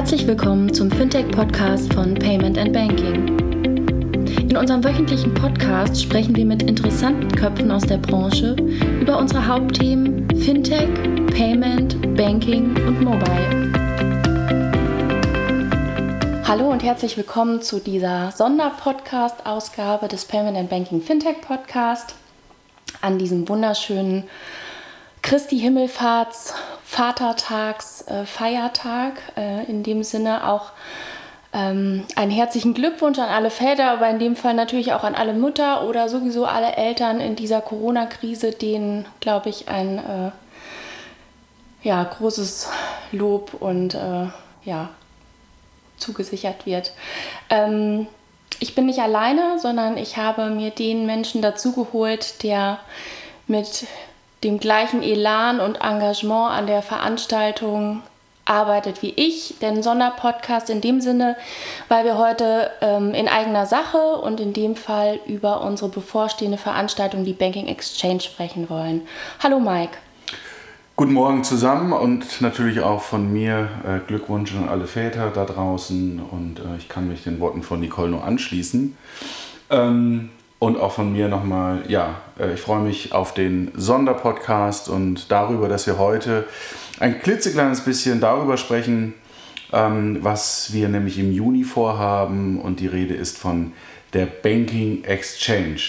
Herzlich willkommen zum Fintech-Podcast von Payment and Banking. In unserem wöchentlichen Podcast sprechen wir mit interessanten Köpfen aus der Branche über unsere Hauptthemen Fintech, Payment, Banking und Mobile. Hallo und herzlich willkommen zu dieser Sonderpodcast-Ausgabe des Payment and Banking Fintech Podcast an diesem wunderschönen Christi Himmelfahrts Vatertags äh. Äh, in dem Sinne auch ähm, einen herzlichen Glückwunsch an alle Väter, aber in dem Fall natürlich auch an alle Mütter oder sowieso alle Eltern in dieser Corona-Krise, denen, glaube ich, ein äh, ja, großes Lob und äh, ja, zugesichert wird. Ähm, ich bin nicht alleine, sondern ich habe mir den Menschen dazugeholt, der mit dem gleichen Elan und Engagement an der Veranstaltung arbeitet wie ich, den Sonderpodcast in dem Sinne, weil wir heute ähm, in eigener Sache und in dem Fall über unsere bevorstehende Veranstaltung, die Banking Exchange, sprechen wollen. Hallo Mike. Guten Morgen zusammen und natürlich auch von mir äh, Glückwunsch an alle Väter da draußen und äh, ich kann mich den Worten von Nicole nur anschließen. Ähm, und auch von mir nochmal, ja, äh, ich freue mich auf den Sonderpodcast und darüber, dass wir heute ein klitzekleines bisschen darüber sprechen, ähm, was wir nämlich im Juni vorhaben. Und die Rede ist von der Banking Exchange.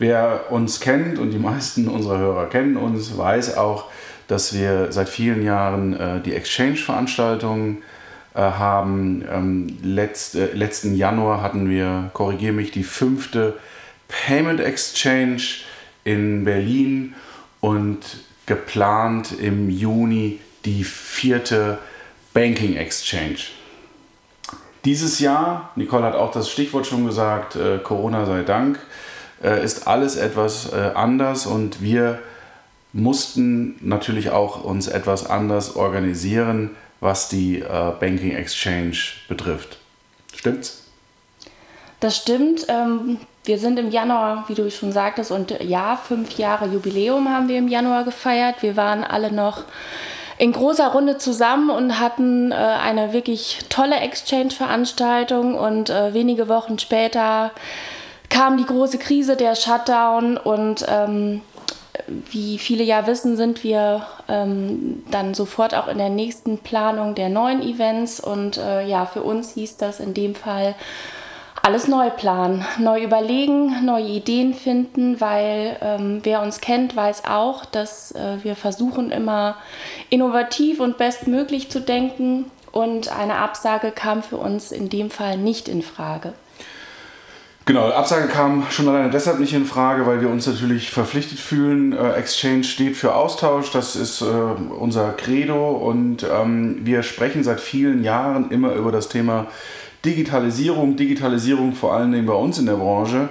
Wer uns kennt und die meisten unserer Hörer kennen uns, weiß auch, dass wir seit vielen Jahren äh, die Exchange-Veranstaltungen äh, haben. Ähm, letzt, äh, letzten Januar hatten wir, korrigiere mich, die fünfte Payment Exchange in Berlin und geplant im Juni die vierte Banking Exchange. Dieses Jahr, Nicole hat auch das Stichwort schon gesagt, äh, Corona sei Dank, äh, ist alles etwas äh, anders und wir mussten natürlich auch uns etwas anders organisieren, was die äh, Banking Exchange betrifft. Stimmt's? Das stimmt. Ähm, wir sind im Januar, wie du schon sagtest, und ja, fünf Jahre Jubiläum haben wir im Januar gefeiert. Wir waren alle noch in großer Runde zusammen und hatten äh, eine wirklich tolle Exchange-Veranstaltung. Und äh, wenige Wochen später kam die große Krise, der Shutdown. Und ähm, wie viele ja wissen, sind wir ähm, dann sofort auch in der nächsten Planung der neuen Events. Und äh, ja, für uns hieß das in dem Fall alles neu planen, neu überlegen, neue Ideen finden, weil ähm, wer uns kennt, weiß auch, dass äh, wir versuchen immer innovativ und bestmöglich zu denken und eine Absage kam für uns in dem Fall nicht in Frage. Genau, Absage kam schon alleine deshalb nicht in Frage, weil wir uns natürlich verpflichtet fühlen. Äh, Exchange steht für Austausch, das ist äh, unser Credo und ähm, wir sprechen seit vielen Jahren immer über das Thema Digitalisierung, Digitalisierung vor allen Dingen bei uns in der Branche.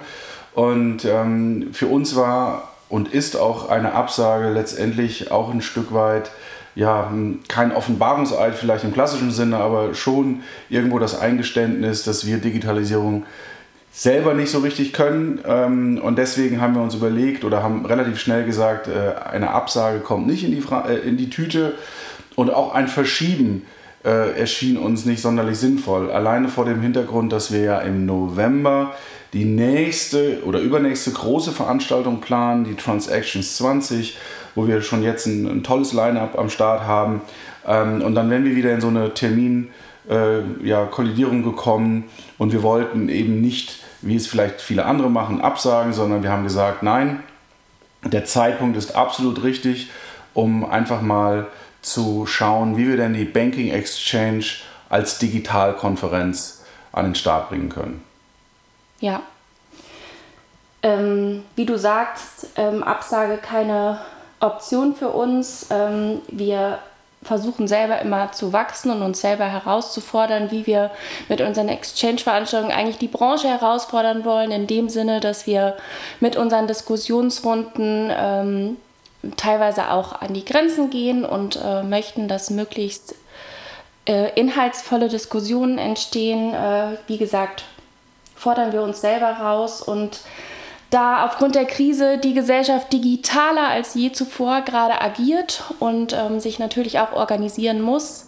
Und ähm, für uns war und ist auch eine Absage letztendlich auch ein Stück weit, ja, kein Offenbarungseid vielleicht im klassischen Sinne, aber schon irgendwo das Eingeständnis, dass wir Digitalisierung selber nicht so richtig können. Ähm, und deswegen haben wir uns überlegt oder haben relativ schnell gesagt, äh, eine Absage kommt nicht in die, äh, in die Tüte und auch ein Verschieben äh, erschien uns nicht sonderlich sinnvoll. Alleine vor dem Hintergrund, dass wir ja im November die nächste oder übernächste große Veranstaltung planen, die Transactions 20, wo wir schon jetzt ein, ein tolles Line-up am Start haben. Ähm, und dann wären wir wieder in so eine Termin- äh, ja, gekommen und wir wollten eben nicht, wie es vielleicht viele andere machen, absagen, sondern wir haben gesagt, nein, der Zeitpunkt ist absolut richtig, um einfach mal zu schauen, wie wir denn die Banking Exchange als Digitalkonferenz an den Start bringen können. Ja. Ähm, wie du sagst, ähm, Absage keine Option für uns. Ähm, wir versuchen selber immer zu wachsen und uns selber herauszufordern, wie wir mit unseren Exchange-Veranstaltungen eigentlich die Branche herausfordern wollen, in dem Sinne, dass wir mit unseren Diskussionsrunden ähm, teilweise auch an die Grenzen gehen und äh, möchten, dass möglichst äh, inhaltsvolle Diskussionen entstehen. Äh, wie gesagt, fordern wir uns selber raus und da aufgrund der Krise die Gesellschaft digitaler als je zuvor gerade agiert und ähm, sich natürlich auch organisieren muss,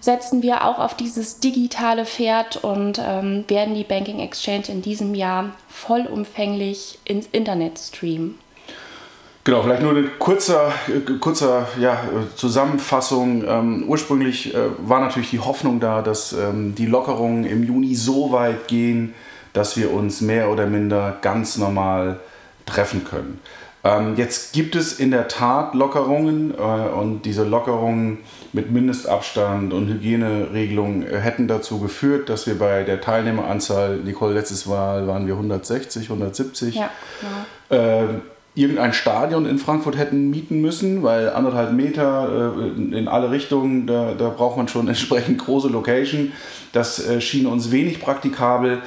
setzen wir auch auf dieses digitale Pferd und ähm, werden die Banking Exchange in diesem Jahr vollumfänglich ins Internet streamen. Genau, vielleicht nur eine kurze, kurze ja, Zusammenfassung. Ähm, ursprünglich äh, war natürlich die Hoffnung da, dass ähm, die Lockerungen im Juni so weit gehen, dass wir uns mehr oder minder ganz normal treffen können. Ähm, jetzt gibt es in der Tat Lockerungen äh, und diese Lockerungen mit Mindestabstand und Hygieneregelungen äh, hätten dazu geführt, dass wir bei der Teilnehmeranzahl, Nicole, letztes Mal waren wir 160, 170. Ja, genau. Irgendein Stadion in Frankfurt hätten mieten müssen, weil anderthalb Meter äh, in alle Richtungen, da, da, braucht man schon entsprechend große Location. Das äh, schien uns wenig praktikabel.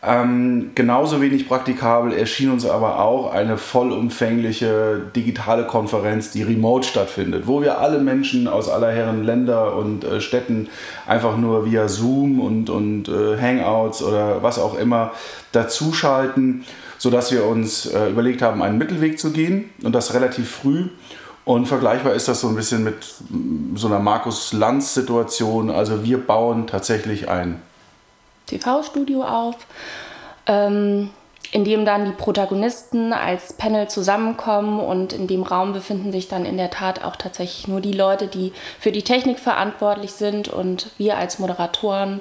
Ähm, genauso wenig praktikabel erschien uns aber auch eine vollumfängliche digitale Konferenz, die remote stattfindet, wo wir alle Menschen aus aller Herren Länder und äh, Städten einfach nur via Zoom und, und äh, Hangouts oder was auch immer dazuschalten, sodass wir uns äh, überlegt haben, einen Mittelweg zu gehen und das relativ früh. Und vergleichbar ist das so ein bisschen mit so einer Markus-Lanz-Situation. Also wir bauen tatsächlich ein TV-Studio auf, ähm, in dem dann die Protagonisten als Panel zusammenkommen und in dem Raum befinden sich dann in der Tat auch tatsächlich nur die Leute, die für die Technik verantwortlich sind und wir als Moderatoren.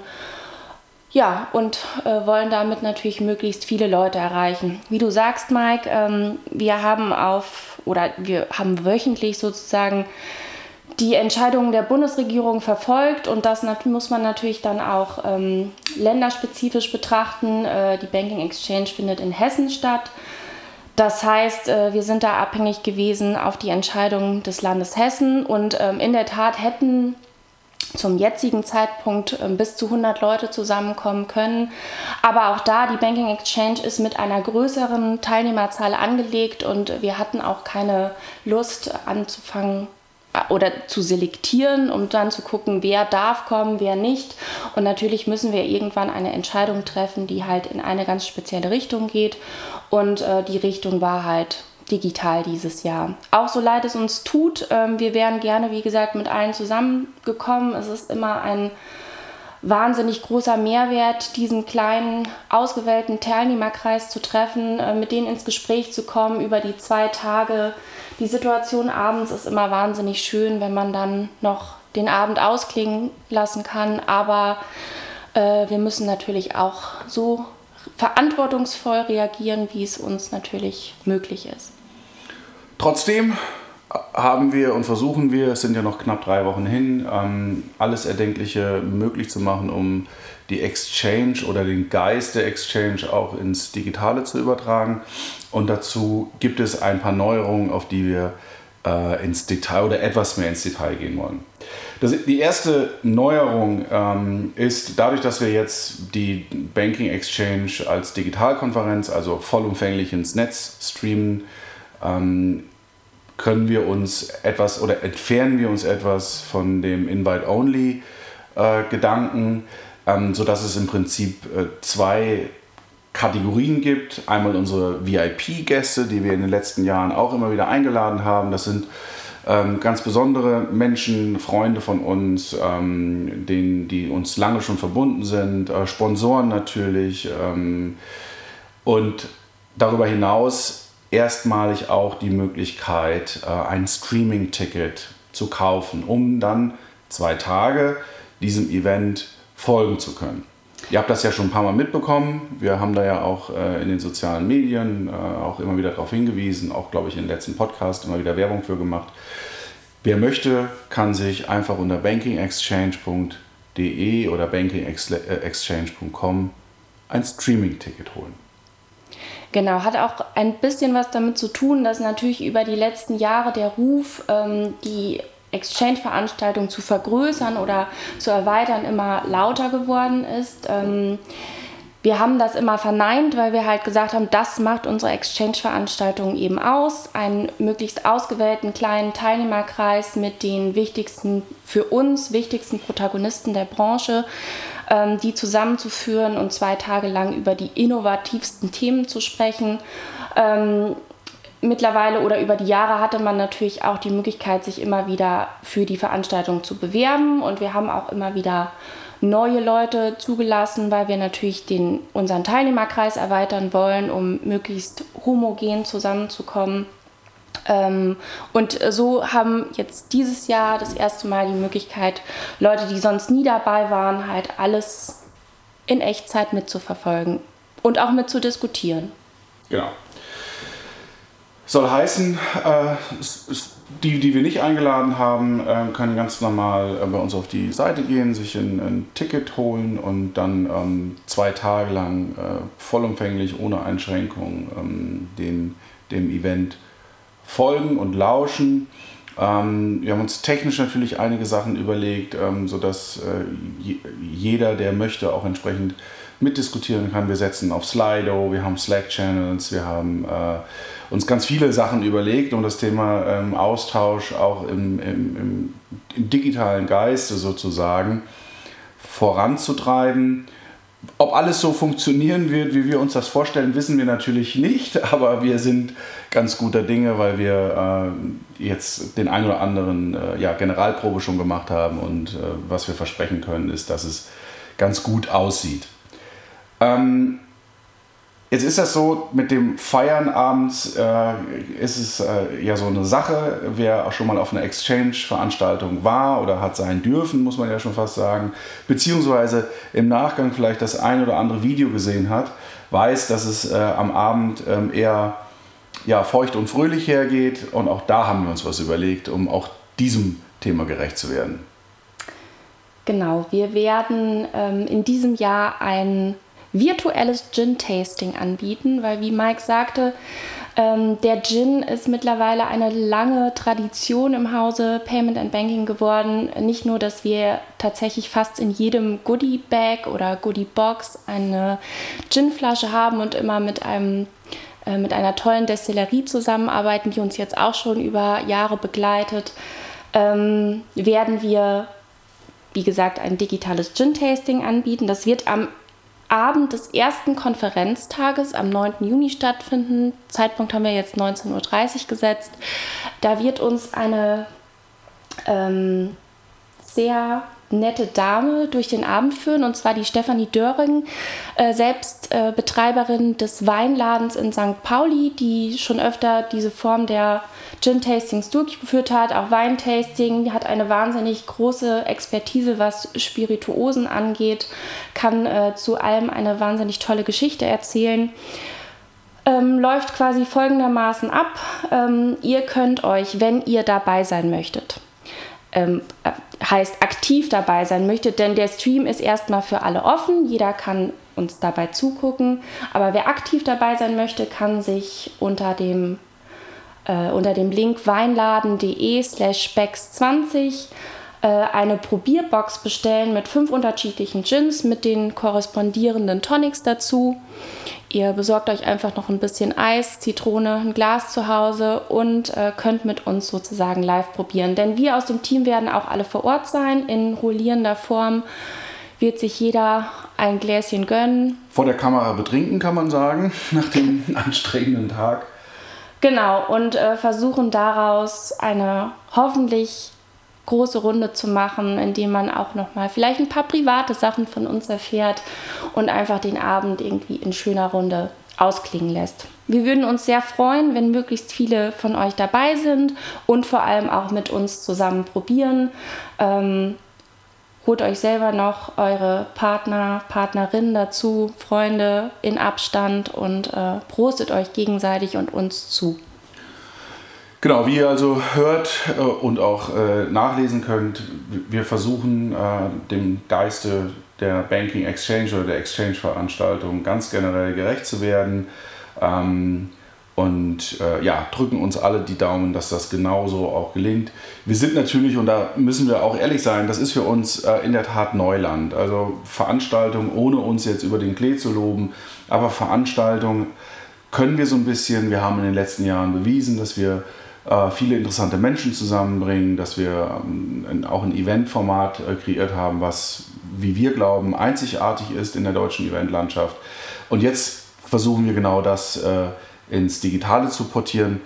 Ja, und äh, wollen damit natürlich möglichst viele Leute erreichen. Wie du sagst, Mike, ähm, wir haben auf oder wir haben wöchentlich sozusagen die Entscheidungen der Bundesregierung verfolgt und das muss man natürlich dann auch ähm, länderspezifisch betrachten. Äh, die Banking Exchange findet in Hessen statt. Das heißt, äh, wir sind da abhängig gewesen auf die Entscheidung des Landes Hessen und ähm, in der Tat hätten zum jetzigen Zeitpunkt ähm, bis zu 100 Leute zusammenkommen können. Aber auch da, die Banking Exchange ist mit einer größeren Teilnehmerzahl angelegt und wir hatten auch keine Lust anzufangen, oder zu selektieren, um dann zu gucken, wer darf kommen, wer nicht. Und natürlich müssen wir irgendwann eine Entscheidung treffen, die halt in eine ganz spezielle Richtung geht. Und äh, die Richtung war halt digital dieses Jahr. Auch so leid es uns tut, ähm, wir wären gerne, wie gesagt, mit allen zusammengekommen. Es ist immer ein wahnsinnig großer Mehrwert, diesen kleinen ausgewählten Teilnehmerkreis zu treffen, äh, mit denen ins Gespräch zu kommen über die zwei Tage. Die Situation abends ist immer wahnsinnig schön, wenn man dann noch den Abend ausklingen lassen kann, aber äh, wir müssen natürlich auch so verantwortungsvoll reagieren, wie es uns natürlich möglich ist. Trotzdem haben wir und versuchen wir, es sind ja noch knapp drei Wochen hin, ähm, alles Erdenkliche möglich zu machen, um die Exchange oder den Geist der Exchange auch ins Digitale zu übertragen. Und dazu gibt es ein paar Neuerungen, auf die wir äh, ins Detail oder etwas mehr ins Detail gehen wollen. Das, die erste Neuerung ähm, ist dadurch, dass wir jetzt die Banking Exchange als Digitalkonferenz, also vollumfänglich ins Netz streamen, ähm, können wir uns etwas oder entfernen wir uns etwas von dem Invite-Only-Gedanken, äh, ähm, sodass es im Prinzip äh, zwei Kategorien gibt. Einmal unsere VIP-Gäste, die wir in den letzten Jahren auch immer wieder eingeladen haben. Das sind ähm, ganz besondere Menschen, Freunde von uns, ähm, denen, die uns lange schon verbunden sind, äh, Sponsoren natürlich. Ähm, und darüber hinaus erstmalig auch die Möglichkeit, äh, ein Streaming-Ticket zu kaufen, um dann zwei Tage diesem Event folgen zu können. Ihr habt das ja schon ein paar Mal mitbekommen. Wir haben da ja auch äh, in den sozialen Medien äh, auch immer wieder darauf hingewiesen, auch glaube ich in den letzten Podcast immer wieder Werbung für gemacht. Wer möchte, kann sich einfach unter bankingexchange.de oder bankingexchange.com ein Streaming-Ticket holen. Genau, hat auch ein bisschen was damit zu tun, dass natürlich über die letzten Jahre der Ruf, ähm, die Exchange-Veranstaltung zu vergrößern oder zu erweitern, immer lauter geworden ist. Ähm, wir haben das immer verneint, weil wir halt gesagt haben, das macht unsere Exchange-Veranstaltung eben aus. Einen möglichst ausgewählten kleinen Teilnehmerkreis mit den wichtigsten, für uns wichtigsten Protagonisten der Branche ähm, die zusammenzuführen und zwei Tage lang über die innovativsten Themen zu sprechen. Ähm, mittlerweile oder über die Jahre hatte man natürlich auch die Möglichkeit, sich immer wieder für die Veranstaltung zu bewerben. Und wir haben auch immer wieder neue Leute zugelassen, weil wir natürlich den, unseren Teilnehmerkreis erweitern wollen, um möglichst homogen zusammenzukommen. Ähm, und so haben jetzt dieses Jahr das erste Mal die Möglichkeit, Leute, die sonst nie dabei waren, halt alles in Echtzeit mitzuverfolgen und auch mit zu diskutieren. Genau. Soll heißen, äh, die, die wir nicht eingeladen haben, äh, können ganz normal äh, bei uns auf die Seite gehen, sich ein, ein Ticket holen und dann ähm, zwei Tage lang vollumfänglich, ohne Einschränkung ähm, den, dem Event folgen und lauschen. Ähm, wir haben uns technisch natürlich einige Sachen überlegt, ähm, sodass äh, jeder, der möchte, auch entsprechend mitdiskutieren kann. Wir setzen auf Slido, wir haben Slack-Channels, wir haben äh, uns ganz viele Sachen überlegt, um das Thema ähm, Austausch auch im, im, im, im, digitalen Geiste sozusagen voranzutreiben. Ob alles so funktionieren wird, wie wir uns das vorstellen, wissen wir natürlich nicht, aber wir sind ganz guter Dinge, weil wir äh, jetzt den ein oder anderen äh, ja, Generalprobe schon gemacht haben und äh, was wir versprechen können, ist, dass es ganz gut aussieht. Ähm, Jetzt ist das so, mit dem Feiern abends äh, ist es äh, ja so eine Sache. Wer auch schon mal auf einer Exchange-Veranstaltung war oder hat sein dürfen, muss man ja schon fast sagen, beziehungsweise im Nachgang vielleicht das ein oder andere Video gesehen hat, weiß, dass es äh, am Abend ähm, eher ja, feucht und fröhlich hergeht. Und auch da haben wir uns was überlegt, um auch diesem Thema gerecht zu werden. Genau, wir werden ähm, in diesem Jahr ein virtuelles Gin-Tasting anbieten, weil wie Mike sagte, ähm, der Gin ist mittlerweile eine lange Tradition im Hause Payment and Banking geworden. Nicht nur, dass wir tatsächlich fast in jedem Goodie-Bag oder Goodie-Box eine Ginflasche haben und immer mit einem äh, mit einer tollen Destillerie zusammenarbeiten, die uns jetzt auch schon über Jahre begleitet, ähm, werden wir, wie gesagt, ein digitales Gin-Tasting anbieten. Das wird am Abend des ersten Konferenztages am 9. Juni stattfinden. Zeitpunkt haben wir jetzt 19.30 Uhr gesetzt. Da wird uns eine ähm, sehr nette Dame durch den Abend führen, und zwar die Stefanie Döring, äh, selbst äh, Betreiberin des Weinladens in St. Pauli, die schon öfter diese Form der Gin-Tastings durchgeführt hat, auch Weintasting, hat eine wahnsinnig große Expertise, was Spirituosen angeht, kann äh, zu allem eine wahnsinnig tolle Geschichte erzählen. Ähm, läuft quasi folgendermaßen ab. Ähm, ihr könnt euch, wenn ihr dabei sein möchtet, ähm, heißt aktiv dabei sein möchtet, denn der Stream ist erstmal für alle offen, jeder kann uns dabei zugucken, aber wer aktiv dabei sein möchte, kann sich unter dem äh, unter dem Link weinladen.de slash specs20 äh, eine Probierbox bestellen mit fünf unterschiedlichen Gins mit den korrespondierenden Tonics dazu. Ihr besorgt euch einfach noch ein bisschen Eis, Zitrone, ein Glas zu Hause und äh, könnt mit uns sozusagen live probieren. Denn wir aus dem Team werden auch alle vor Ort sein. In rollierender Form wird sich jeder ein Gläschen gönnen. Vor der Kamera betrinken kann man sagen, nach dem anstrengenden Tag. Genau, und äh, versuchen daraus eine hoffentlich große Runde zu machen, indem man auch nochmal vielleicht ein paar private Sachen von uns erfährt und einfach den Abend irgendwie in schöner Runde ausklingen lässt. Wir würden uns sehr freuen, wenn möglichst viele von euch dabei sind und vor allem auch mit uns zusammen probieren. Ähm, holt euch selber noch eure Partner, Partnerinnen dazu, Freunde in Abstand und äh, prostet euch gegenseitig und uns zu. Genau, wie ihr also hört äh, und auch äh, nachlesen könnt, wir versuchen äh, dem Geiste der Banking Exchange oder der Exchange-Veranstaltung ganz generell gerecht zu werden. Ähm, und äh, ja, drücken uns alle die Daumen, dass das genauso auch gelingt. Wir sind natürlich, und da müssen wir auch ehrlich sein, das ist für uns äh, in der Tat Neuland. Also Veranstaltungen, ohne uns jetzt über den Klee zu loben, aber Veranstaltungen können wir so ein bisschen. Wir haben in den letzten Jahren bewiesen, dass wir äh, viele interessante Menschen zusammenbringen, dass wir ähm, auch ein Eventformat äh, kreiert haben, was, wie wir glauben, einzigartig ist in der deutschen Eventlandschaft. Und jetzt versuchen wir genau das äh, ins Digitale zu portieren.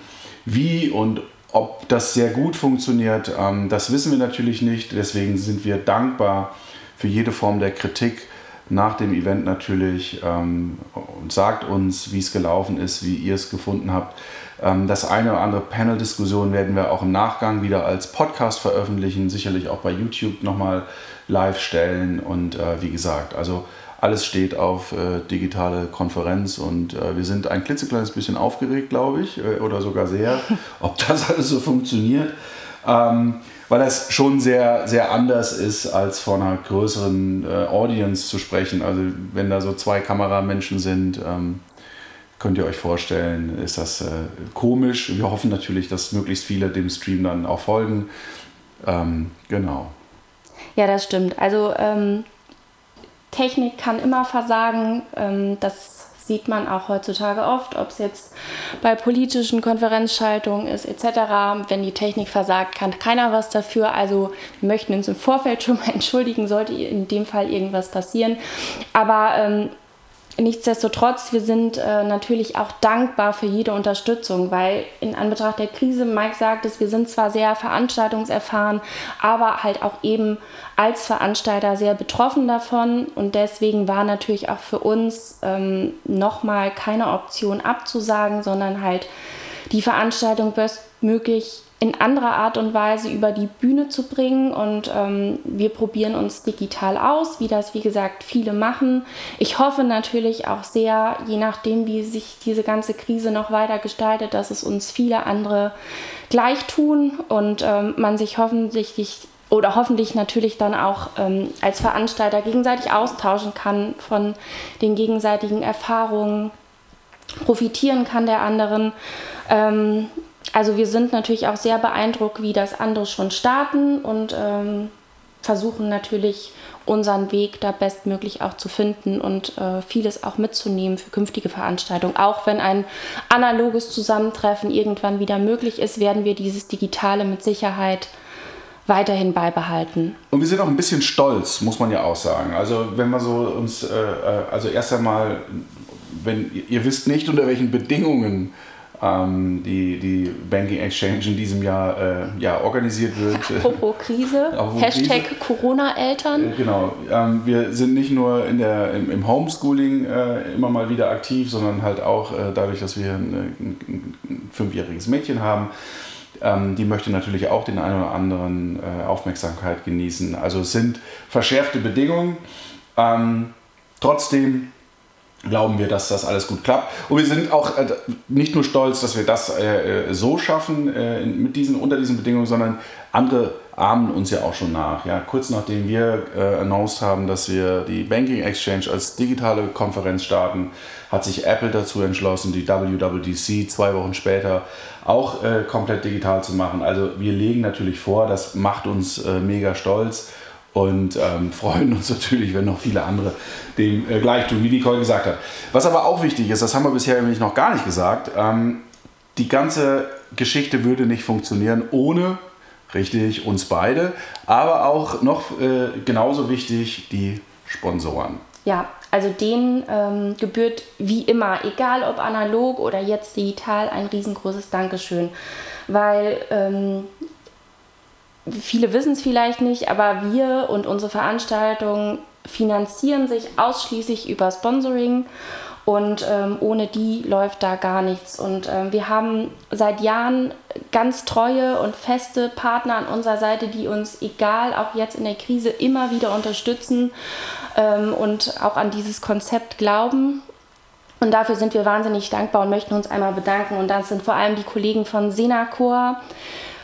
Wie und ob das sehr gut funktioniert, ähm, das wissen wir natürlich nicht. Deswegen sind wir dankbar für jede Form der Kritik nach dem Event natürlich ähm, und sagt uns, wie es gelaufen ist, wie ihr es gefunden habt. Ähm, das eine oder andere Panel-Diskussion werden wir auch im Nachgang wieder als Podcast veröffentlichen, sicherlich auch bei YouTube nochmal live stellen. Und äh, wie gesagt, also alles steht auf äh, digitale Konferenz und äh, wir sind ein klitzekleines bisschen aufgeregt, glaube ich, äh, oder sogar sehr, ob das alles so funktioniert. Ähm, weil das schon sehr, sehr anders ist, als vor einer größeren äh, Audience zu sprechen. Also wenn da so zwei Kameramenschen sind, ähm, könnt ihr euch vorstellen, ist das äh, komisch. Wir hoffen natürlich, dass möglichst viele dem Stream dann auch folgen. Ähm, genau. Ja, das stimmt. Also ähm, Technik kann immer versagen. Ähm, das sieht man auch heutzutage oft, ob es jetzt bei politischen Konferenzschaltungen ist etc. Wenn die Technik versagt, kann keiner was dafür. Also wir möchten uns im Vorfeld schon mal entschuldigen, sollte in dem Fall irgendwas passieren. Aber ähm, Nichtsdestotrotz, wir sind äh, natürlich auch dankbar für jede Unterstützung, weil in Anbetracht der Krise, Mike sagt es, wir sind zwar sehr veranstaltungserfahren, aber halt auch eben als Veranstalter sehr betroffen davon. Und deswegen war natürlich auch für uns ähm, nochmal keine Option abzusagen, sondern halt die Veranstaltung bestmöglich in anderer Art und Weise über die Bühne zu bringen. Und ähm, wir probieren uns digital aus, wie das, wie gesagt, viele machen. Ich hoffe natürlich auch sehr, je nachdem, wie sich diese ganze Krise noch weiter gestaltet, dass es uns viele andere gleich tun und ähm, man sich hoffentlich oder hoffentlich natürlich dann auch ähm, als Veranstalter gegenseitig austauschen kann von den gegenseitigen Erfahrungen, profitieren kann der anderen. Also wir sind natürlich auch sehr beeindruckt, wie das andere schon starten und ähm, versuchen natürlich unseren Weg da bestmöglich auch zu finden und äh, vieles auch mitzunehmen für künftige Veranstaltungen. Auch wenn ein analoges Zusammentreffen irgendwann wieder möglich ist, werden wir dieses Digitale mit Sicherheit weiterhin beibehalten. Und wir sind auch ein bisschen stolz, muss man ja auch sagen. Also wenn man so uns, äh, äh also erst einmal, wenn ihr wisst nicht, unter welchen Bedingungen die, die Banking Exchange in diesem Jahr äh, ja, organisiert wird. Apropos Krise, Apropos Hashtag Corona-Eltern. Äh, genau, ähm, wir sind nicht nur in der, im, im Homeschooling äh, immer mal wieder aktiv, sondern halt auch äh, dadurch, dass wir ein, ein, ein fünfjähriges Mädchen haben. Ähm, die möchte natürlich auch den einen oder anderen äh, Aufmerksamkeit genießen. Also es sind verschärfte Bedingungen. Ähm, trotzdem glauben wir, dass das alles gut klappt. Und wir sind auch äh, nicht nur stolz, dass wir das äh, äh, so schaffen, mit diesen, unter diesen Bedingungen, sondern andere ahmen uns ja auch schon nach. Ja, kurz nachdem wir announced haben, dass wir die Banking Exchange als digitale Konferenz starten, hat sich Apple dazu entschlossen, die WWDC zwei Wochen später auch komplett digital zu machen. Also wir legen natürlich vor, das macht uns mega stolz und ähm, freuen uns natürlich, wenn noch viele andere dem äh, gleich tun, wie Nicole gesagt hat. Was aber auch wichtig ist, das haben wir bisher nämlich noch gar nicht gesagt, ähm, die ganze Geschichte würde nicht funktionieren ohne, richtig, uns beide, aber auch noch äh, genauso wichtig, die Sponsoren. Ja, also denen ähm, gebührt wie immer, egal ob analog oder jetzt digital, ein riesengroßes Dankeschön. Weil ähm, viele wissen es vielleicht nicht, aber wir und unsere Veranstaltungen finanzieren sich ausschließlich über Sponsoring und ähm, ohne die läuft da gar nichts. Und ähm, wir haben seit Jahren ganz treue und feste Partner an unserer Seite, die uns, egal auch jetzt in der Krise, immer wieder unterstützen ähm, und auch an dieses Konzept glauben. Und dafür sind wir wahnsinnig dankbar und möchten uns einmal bedanken. Und das sind vor allem die Kollegen von Senacor,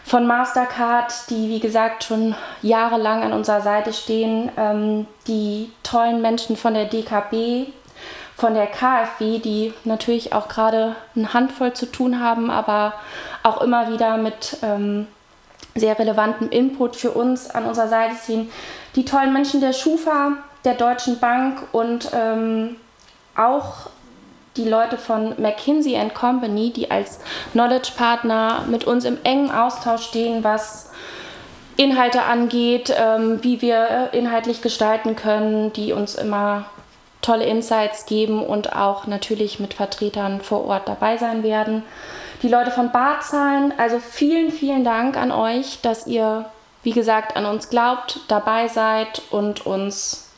von Mastercard, die wie gesagt schon jahrelang an unserer Seite stehen, ähm, die tollen Menschen von der DKB, von der KfW, die natürlich auch gerade eine Handvoll zu tun haben, aber auch immer wieder mit ähm, sehr relevantem Input für uns an unserer Seite stehen. Die tollen Menschen der Schufa, der Deutschen Bank und ähm, auch die Leute von McKinsey Company, die als Knowledge Partner mit uns im engen Austausch stehen, was Inhalte angeht, ähm, wie wir äh, inhaltlich gestalten können, die uns immer tolle Insights geben und auch natürlich mit Vertretern vor Ort dabei sein werden. Die Leute von Barzahlen, also vielen, vielen Dank an euch, dass ihr, wie gesagt, an uns glaubt, dabei seid und uns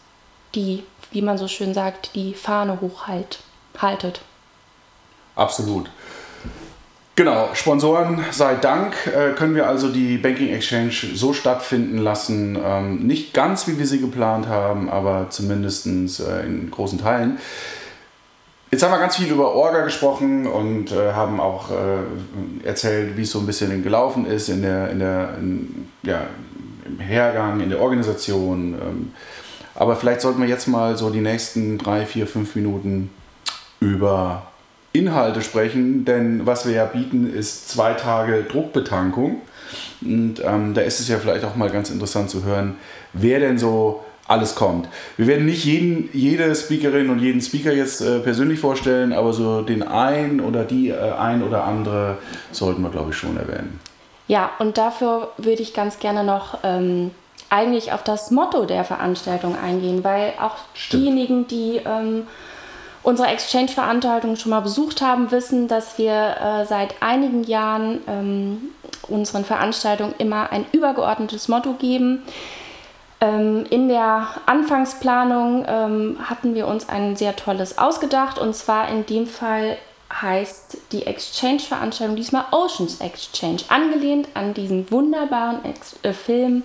die, wie man so schön sagt, die Fahne hochhaltet. Absolut. Genau, Sponsoren sei Dank äh, können wir also die Banking Exchange so stattfinden lassen. Ähm, nicht ganz, wie wir sie geplant haben, aber zumindest äh, in großen Teilen. Jetzt haben wir ganz viel über Orga gesprochen und äh, haben auch äh, erzählt, wie es so ein bisschen gelaufen ist in der, in der, in, ja, im Hergang, in der Organisation. Ähm, aber vielleicht sollten wir jetzt mal so die nächsten drei, vier, fünf Minuten über Inhalte sprechen, denn was wir ja bieten, ist zwei Tage Druckbetankung. Und ähm, da ist es ja vielleicht auch mal ganz interessant zu hören, wer denn so alles kommt. Wir werden nicht jeden, jede Speakerin und jeden Speaker jetzt äh, persönlich vorstellen, aber so den ein oder die äh, ein oder andere sollten wir, glaube ich, schon erwähnen. Ja, und dafür würde ich ganz gerne noch ähm, eigentlich auf das Motto der Veranstaltung eingehen, weil auch Stimmt. diejenigen, die ähm, unsere Exchange-Veranstaltung schon mal besucht haben, wissen, dass wir äh, seit einigen Jahren ähm, unseren Veranstaltungen immer ein übergeordnetes Motto geben. Ähm, in der Anfangsplanung ähm, hatten wir uns ein sehr tolles ausgedacht und zwar in dem Fall heißt die Exchange-Veranstaltung diesmal Oceans Exchange, angelehnt an diesen wunderbaren Ex äh, Film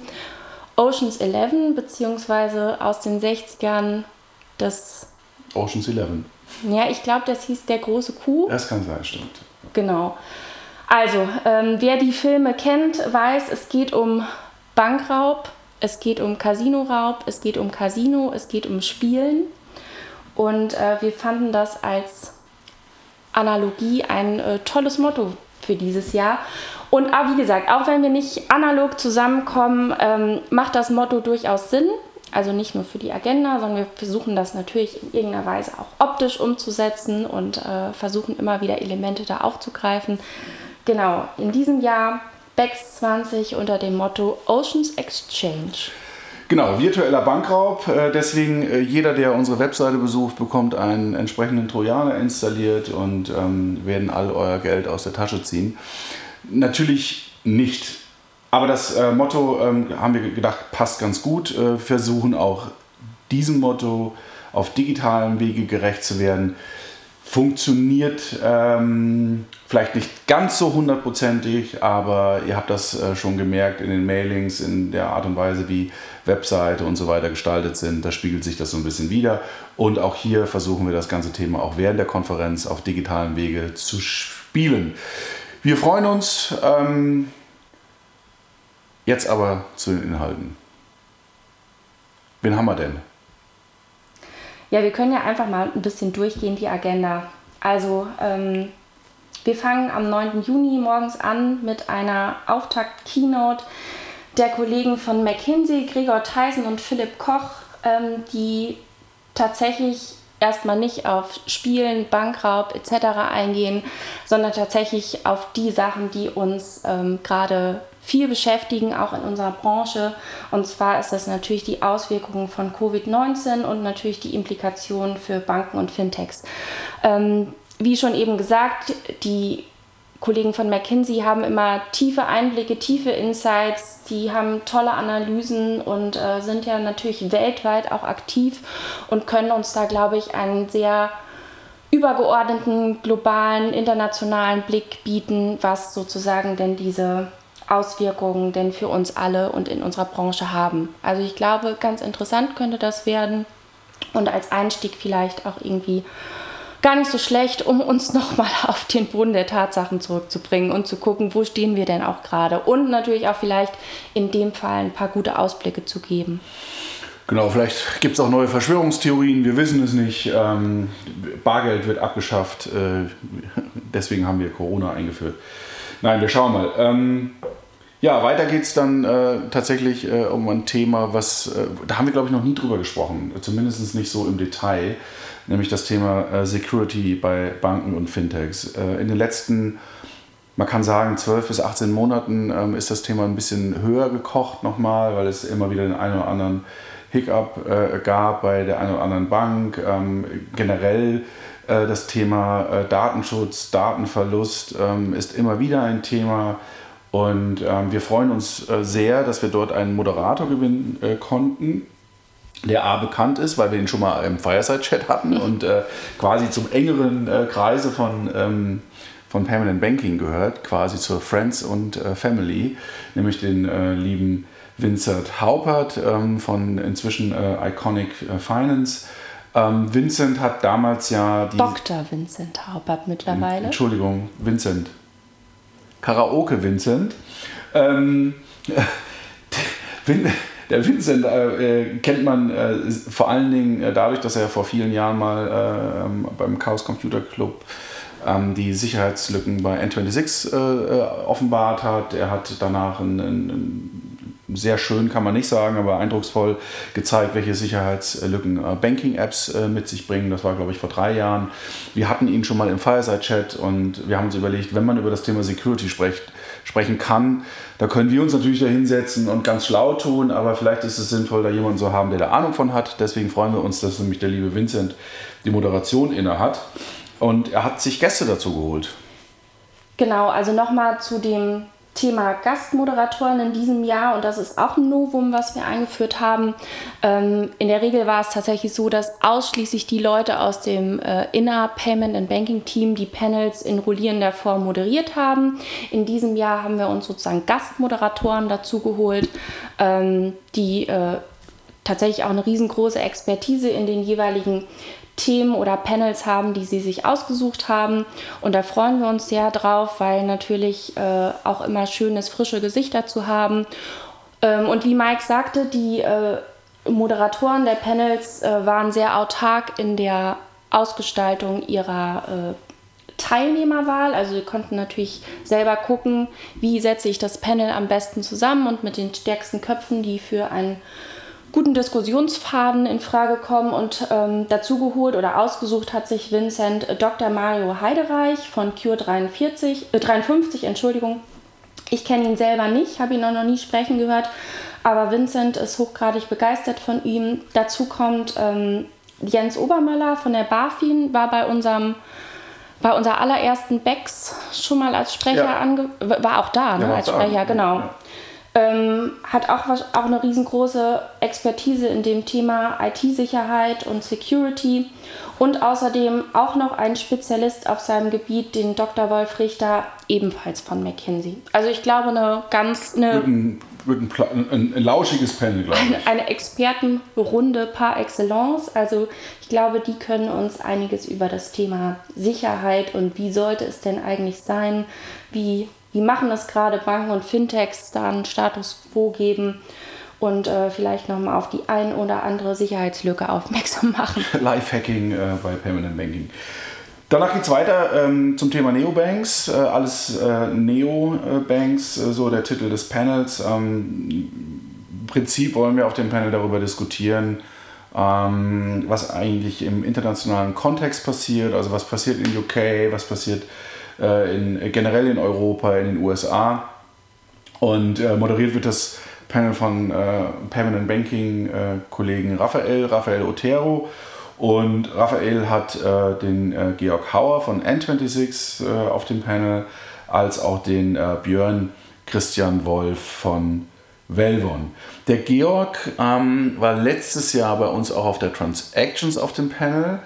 Oceans 11 beziehungsweise aus den 60ern des Ocean's Eleven. Ja, ich glaube, das hieß Der große Kuh. Das kann sein, stimmt. Genau. Also, ähm, wer die Filme kennt, weiß, es geht um Bankraub, es geht um Casinoraub, es geht um Casino, es geht um Spielen. Und äh, wir fanden das als Analogie ein äh, tolles Motto für dieses Jahr. Und ah, wie gesagt, auch wenn wir nicht analog zusammenkommen, ähm, macht das Motto durchaus Sinn. Also nicht nur für die Agenda, sondern wir versuchen das natürlich in irgendeiner Weise auch optisch umzusetzen und äh, versuchen immer wieder Elemente da aufzugreifen. Genau, in diesem Jahr BEX 20 unter dem Motto Oceans Exchange. Genau, virtueller Bankraub. Äh, deswegen äh, jeder, der unsere Webseite besucht, bekommt einen entsprechenden Trojaner installiert und ähm, werden all euer Geld aus der Tasche ziehen. Natürlich nicht aber das äh, Motto ähm, haben wir gedacht, passt ganz gut. Äh, versuchen auch diesem Motto auf digitalem Wege gerecht zu werden. Funktioniert ähm, vielleicht nicht ganz so hundertprozentig, aber ihr habt das äh, schon gemerkt in den Mailings, in der Art und Weise, wie Webseite und so weiter gestaltet sind. Da spiegelt sich das so ein bisschen wieder. Und auch hier versuchen wir das ganze Thema auch während der Konferenz auf digitalem Wege zu spielen. Wir freuen uns. Ähm, Jetzt aber zu den Inhalten. Wen haben wir denn? Ja, wir können ja einfach mal ein bisschen durchgehen, die Agenda. Also, ähm, wir fangen am 9. Juni morgens an mit einer Auftakt-Keynote der Kollegen von McKinsey, Gregor Theisen und Philipp Koch, ähm, die tatsächlich erstmal nicht auf Spielen, Bankraub etc. eingehen, sondern tatsächlich auf die Sachen, die uns ähm, gerade viel beschäftigen, auch in unserer Branche. Und zwar ist das natürlich die Auswirkungen von Covid-19 und natürlich die Implikationen für Banken und Fintechs. Ähm, wie schon eben gesagt, die Kollegen von McKinsey haben immer tiefe Einblicke, tiefe Insights, die haben tolle Analysen und äh, sind ja natürlich weltweit auch aktiv und können uns da, glaube ich, einen sehr übergeordneten, globalen, internationalen Blick bieten, was sozusagen denn diese Auswirkungen denn für uns alle und in unserer Branche haben. Also ich glaube, ganz interessant könnte das werden und als Einstieg vielleicht auch irgendwie gar nicht so schlecht, um uns nochmal auf den Boden der Tatsachen zurückzubringen und zu gucken, wo stehen wir denn auch gerade und natürlich auch vielleicht in dem Fall ein paar gute Ausblicke zu geben. Genau, vielleicht gibt es auch neue Verschwörungstheorien, wir wissen es nicht. Ähm, Bargeld wird abgeschafft, äh, deswegen haben wir Corona eingeführt. Nein, wir schauen mal. Ähm, ja, weiter geht es dann äh, tatsächlich äh, um ein Thema, was, äh, da haben wir glaube ich noch nie drüber gesprochen, zumindest nicht so im Detail, nämlich das Thema äh, Security bei Banken und Fintechs. Äh, in den letzten, man kann sagen, 12 bis 18 Monaten ähm, ist das Thema ein bisschen höher gekocht nochmal, weil es immer wieder den einen oder anderen Hiccup äh, gab bei der einen oder anderen Bank. Ähm, generell das Thema äh, Datenschutz, Datenverlust ähm, ist immer wieder ein Thema. Und ähm, wir freuen uns äh, sehr, dass wir dort einen Moderator gewinnen äh, konnten, der A bekannt ist, weil wir ihn schon mal im Fireside-Chat hatten und äh, quasi zum engeren äh, Kreise von, ähm, von Permanent Banking gehört, quasi zur Friends und äh, Family, nämlich den äh, lieben Vincent Haupert ähm, von inzwischen äh, Iconic äh, Finance. Ähm, Vincent hat damals ja die. Dr. Vincent Haupert mittlerweile. Entschuldigung, Vincent. Karaoke Vincent. Ähm, der Vincent äh, kennt man äh, vor allen Dingen äh, dadurch, dass er vor vielen Jahren mal äh, beim Chaos Computer Club ähm, die Sicherheitslücken bei N26 äh, äh, offenbart hat. Er hat danach einen, einen sehr schön kann man nicht sagen, aber eindrucksvoll gezeigt, welche Sicherheitslücken äh, Banking-Apps äh, mit sich bringen. Das war, glaube ich, vor drei Jahren. Wir hatten ihn schon mal im Fireside-Chat und wir haben uns überlegt, wenn man über das Thema Security spricht, sprechen kann, da können wir uns natürlich da hinsetzen und ganz schlau tun, aber vielleicht ist es sinnvoll, da jemanden zu haben, der da Ahnung von hat. Deswegen freuen wir uns, dass nämlich der liebe Vincent die Moderation inne hat. Und er hat sich Gäste dazu geholt. Genau, also nochmal zu dem Thema Gastmoderatoren in diesem Jahr und das ist auch ein Novum, was wir eingeführt haben. Ähm, in der Regel war es tatsächlich so, dass ausschließlich die Leute aus dem äh, Inner Payment and Banking Team die Panels in rollierender Form moderiert haben. In diesem Jahr haben wir uns sozusagen Gastmoderatoren dazu geholt, ähm, die äh, tatsächlich auch eine riesengroße Expertise in den jeweiligen Themen oder Panels haben, die sie sich ausgesucht haben. Und da freuen wir uns sehr drauf, weil natürlich äh, auch immer schön ist, frische Gesichter zu haben. Ähm, und wie Mike sagte, die äh, Moderatoren der Panels äh, waren sehr autark in der Ausgestaltung ihrer äh, Teilnehmerwahl. Also sie konnten natürlich selber gucken, wie setze ich das Panel am besten zusammen und mit den stärksten Köpfen, die für ein guten Diskussionsfaden in Frage kommen und ähm, dazu geholt oder ausgesucht hat sich Vincent äh, Dr. Mario Heidereich von Cure 43, äh, 53, Entschuldigung. Ich kenne ihn selber nicht, habe ihn auch noch nie sprechen gehört, aber Vincent ist hochgradig begeistert von ihm. Dazu kommt ähm, Jens Obermöller von der BaFin, war bei unserem bei unserer allerersten Becks schon mal als Sprecher ja. ange war auch da, ne, ja, als Sprecher, genau. Ja. Ähm, hat auch, auch eine riesengroße Expertise in dem Thema IT-Sicherheit und Security und außerdem auch noch ein Spezialist auf seinem Gebiet, den Dr. Wolf Richter, ebenfalls von McKinsey. Also ich glaube, eine ganz... Eine, wird ein, wird ein, ein, ein, lauschiges Panel, glaube ich. Eine, eine Expertenrunde par excellence. Also ich glaube, die können uns einiges über das Thema Sicherheit und wie sollte es denn eigentlich sein, wie wie machen das gerade Banken und Fintechs, da einen Status quo geben und äh, vielleicht nochmal auf die ein oder andere Sicherheitslücke aufmerksam machen. Lifehacking äh, bei Permanent Banking. Danach geht es weiter ähm, zum Thema Neobanks. Äh, alles äh, Neobanks, äh, so der Titel des Panels. Ähm, Im Prinzip wollen wir auf dem Panel darüber diskutieren, ähm, was eigentlich im internationalen Kontext passiert. Also was passiert in UK, was passiert äh, in, generell in Europa, in den USA. Und äh, moderiert wird das Panel von äh, Permanent Banking äh, Raphael, Raphael Otero. Und Raphael hat äh, den äh, Georg Hauer von N26 äh, auf dem Panel, als auch den äh, Björn Christian Wolf von Velvon. Der Georg ähm, war letztes Jahr bei uns auch auf der Transactions auf dem Panel.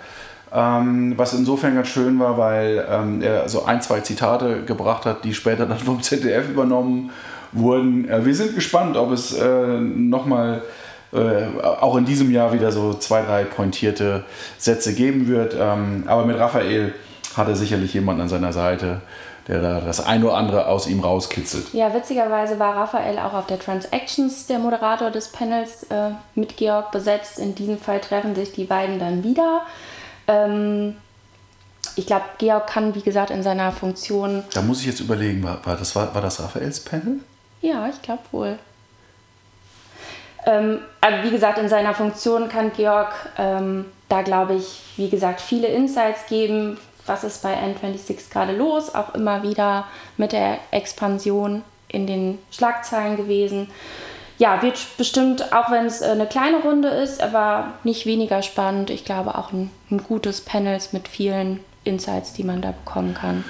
Ähm, was insofern ganz schön war, weil ähm, er so ein, zwei Zitate gebracht hat, die später dann vom ZDF übernommen wurden. Äh, wir sind gespannt, ob es äh, nochmal äh, auch in diesem Jahr wieder so zwei, drei pointierte Sätze geben wird. Ähm, aber mit Raphael hat er sicherlich jemanden an seiner Seite, der da das ein oder andere aus ihm rauskitzelt. Ja, witzigerweise war Raphael auch auf der Transactions der Moderator des Panels äh, mit Georg besetzt. In diesem Fall treffen sich die beiden dann wieder. Ähm, ich glaube, Georg kann, wie gesagt, in seiner Funktion. Da muss ich jetzt überlegen, war, war, das, war, war das Raphaels Panel? Ja, ich glaube wohl. Ähm, aber wie gesagt, in seiner Funktion kann Georg ähm, da, glaube ich, wie gesagt, viele Insights geben. Was ist bei N26 gerade los? Auch immer wieder mit der Expansion in den Schlagzeilen gewesen. Ja, wird bestimmt, auch wenn es äh, eine kleine Runde ist, aber nicht weniger spannend. Ich glaube auch ein, ein gutes Panel mit vielen Insights, die man da bekommen kann.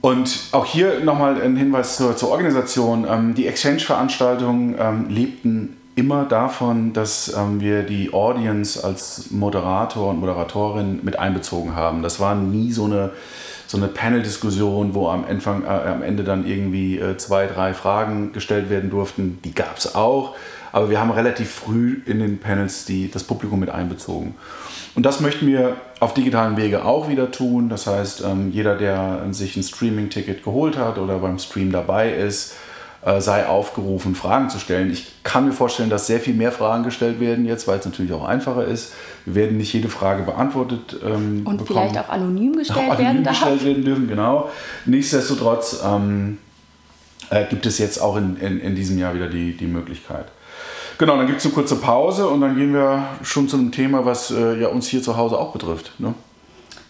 Und auch hier nochmal ein Hinweis zur, zur Organisation. Ähm, die Exchange-Veranstaltungen ähm, lebten immer davon, dass ähm, wir die Audience als Moderator und Moderatorin mit einbezogen haben. Das war nie so eine, so eine Panel-Diskussion, wo am, Anfang, äh, am Ende dann irgendwie äh, zwei, drei Fragen gestellt werden durften. Die gab es auch, aber wir haben relativ früh in den Panels die, das Publikum mit einbezogen. Und das möchten wir auf digitalen Wege auch wieder tun. Das heißt, ähm, jeder, der sich ein Streaming-Ticket geholt hat oder beim Stream dabei ist, sei aufgerufen, Fragen zu stellen. Ich kann mir vorstellen, dass sehr viel mehr Fragen gestellt werden jetzt, weil es natürlich auch einfacher ist. Wir werden nicht jede Frage beantwortet ähm, Und bekommen. vielleicht auch anonym gestellt auch anonym werden gestellt werden dürfen, genau. Nichtsdestotrotz ähm, äh, gibt es jetzt auch in, in, in diesem Jahr wieder die, die Möglichkeit. Genau, dann gibt es eine kurze Pause und dann gehen wir schon zu einem Thema, was äh, ja uns hier zu Hause auch betrifft. Ne?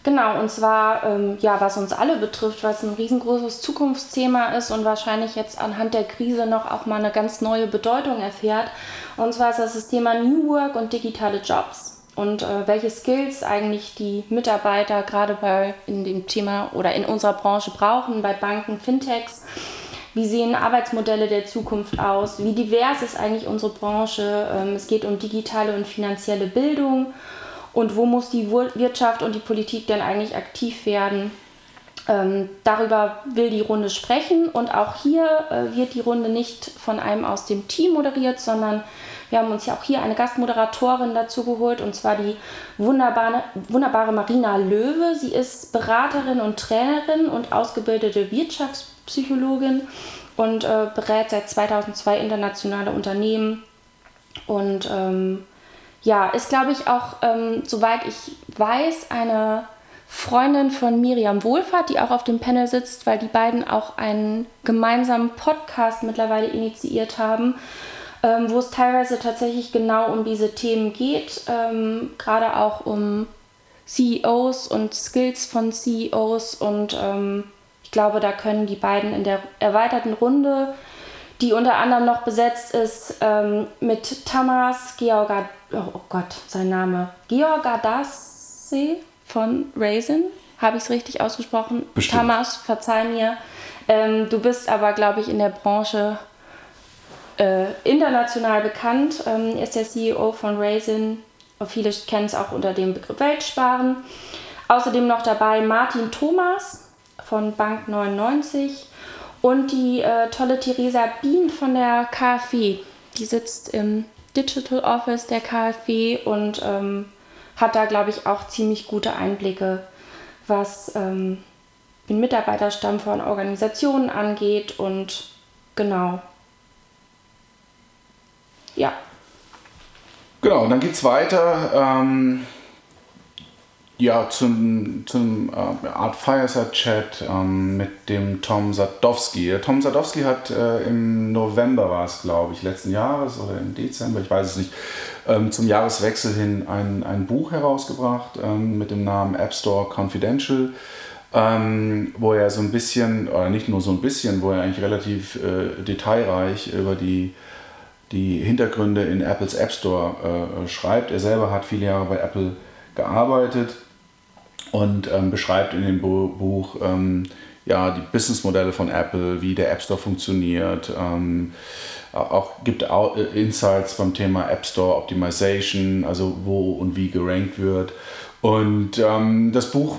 Genau, und zwar, ähm, ja, was uns alle betrifft, was ein riesengroßes Zukunftsthema ist und wahrscheinlich jetzt anhand der Krise noch auch mal eine ganz neue Bedeutung erfährt. Und zwar ist das das Thema New Work und digitale Jobs und äh, welche Skills eigentlich die Mitarbeiter gerade bei in dem Thema oder in unserer Branche brauchen, bei Banken, Fintechs. Wie sehen Arbeitsmodelle der Zukunft aus? Wie divers ist eigentlich unsere Branche? Ähm, es geht um digitale und finanzielle Bildung. Und wo muss die Wirtschaft und die Politik denn eigentlich aktiv werden? Ähm, darüber will die Runde sprechen und auch hier äh, wird die Runde nicht von einem aus dem Team moderiert, sondern wir haben uns ja auch hier eine Gastmoderatorin dazu geholt und zwar die wunderbare, wunderbare Marina Löwe. Sie ist Beraterin und Trainerin und ausgebildete Wirtschaftspsychologin und äh, berät seit 2002 internationale Unternehmen und ähm, ja, ist glaube ich auch, ähm, soweit ich weiß, eine Freundin von Miriam Wohlfahrt, die auch auf dem Panel sitzt, weil die beiden auch einen gemeinsamen Podcast mittlerweile initiiert haben, ähm, wo es teilweise tatsächlich genau um diese Themen geht, ähm, gerade auch um CEOs und Skills von CEOs und ähm, ich glaube, da können die beiden in der erweiterten Runde, die unter anderem noch besetzt ist, ähm, mit Tamas Georgad, oh Gott, sein Name, Georgadasse von Raisin, habe ich es richtig ausgesprochen? Bestimmt. Tamas, verzeih mir. Ähm, du bist aber, glaube ich, in der Branche äh, international bekannt. Ähm, ist der CEO von Raisin. Viele kennen es auch unter dem Begriff Weltsparen. Außerdem noch dabei Martin Thomas von Bank 99 und die äh, tolle Theresa Bien von der KfW. Die sitzt im Digital Office der KfW und ähm, hat da, glaube ich, auch ziemlich gute Einblicke, was ähm, den Mitarbeiterstamm von Organisationen angeht und genau, ja. Genau, und dann geht es weiter. Ähm, ja, zum, zum äh, Art Fireside-Chat ähm, mit dem Tom Sadowski. Tom Sadowski hat äh, im November war es, glaube ich, letzten Jahres oder im Dezember, ich weiß es nicht, ähm, zum Jahreswechsel hin ein, ein Buch herausgebracht ähm, mit dem Namen App Store Confidential. Ähm, wo er so ein bisschen, oder nicht nur so ein bisschen, wo er eigentlich relativ äh, detailreich über die die Hintergründe in Apples App Store äh, schreibt. Er selber hat viele Jahre bei Apple gearbeitet und ähm, beschreibt in dem Buch ähm, ja, die Businessmodelle von Apple, wie der App Store funktioniert. Ähm, auch gibt auch äh, Insights beim Thema App Store Optimization, also wo und wie gerankt wird. Und ähm, das Buch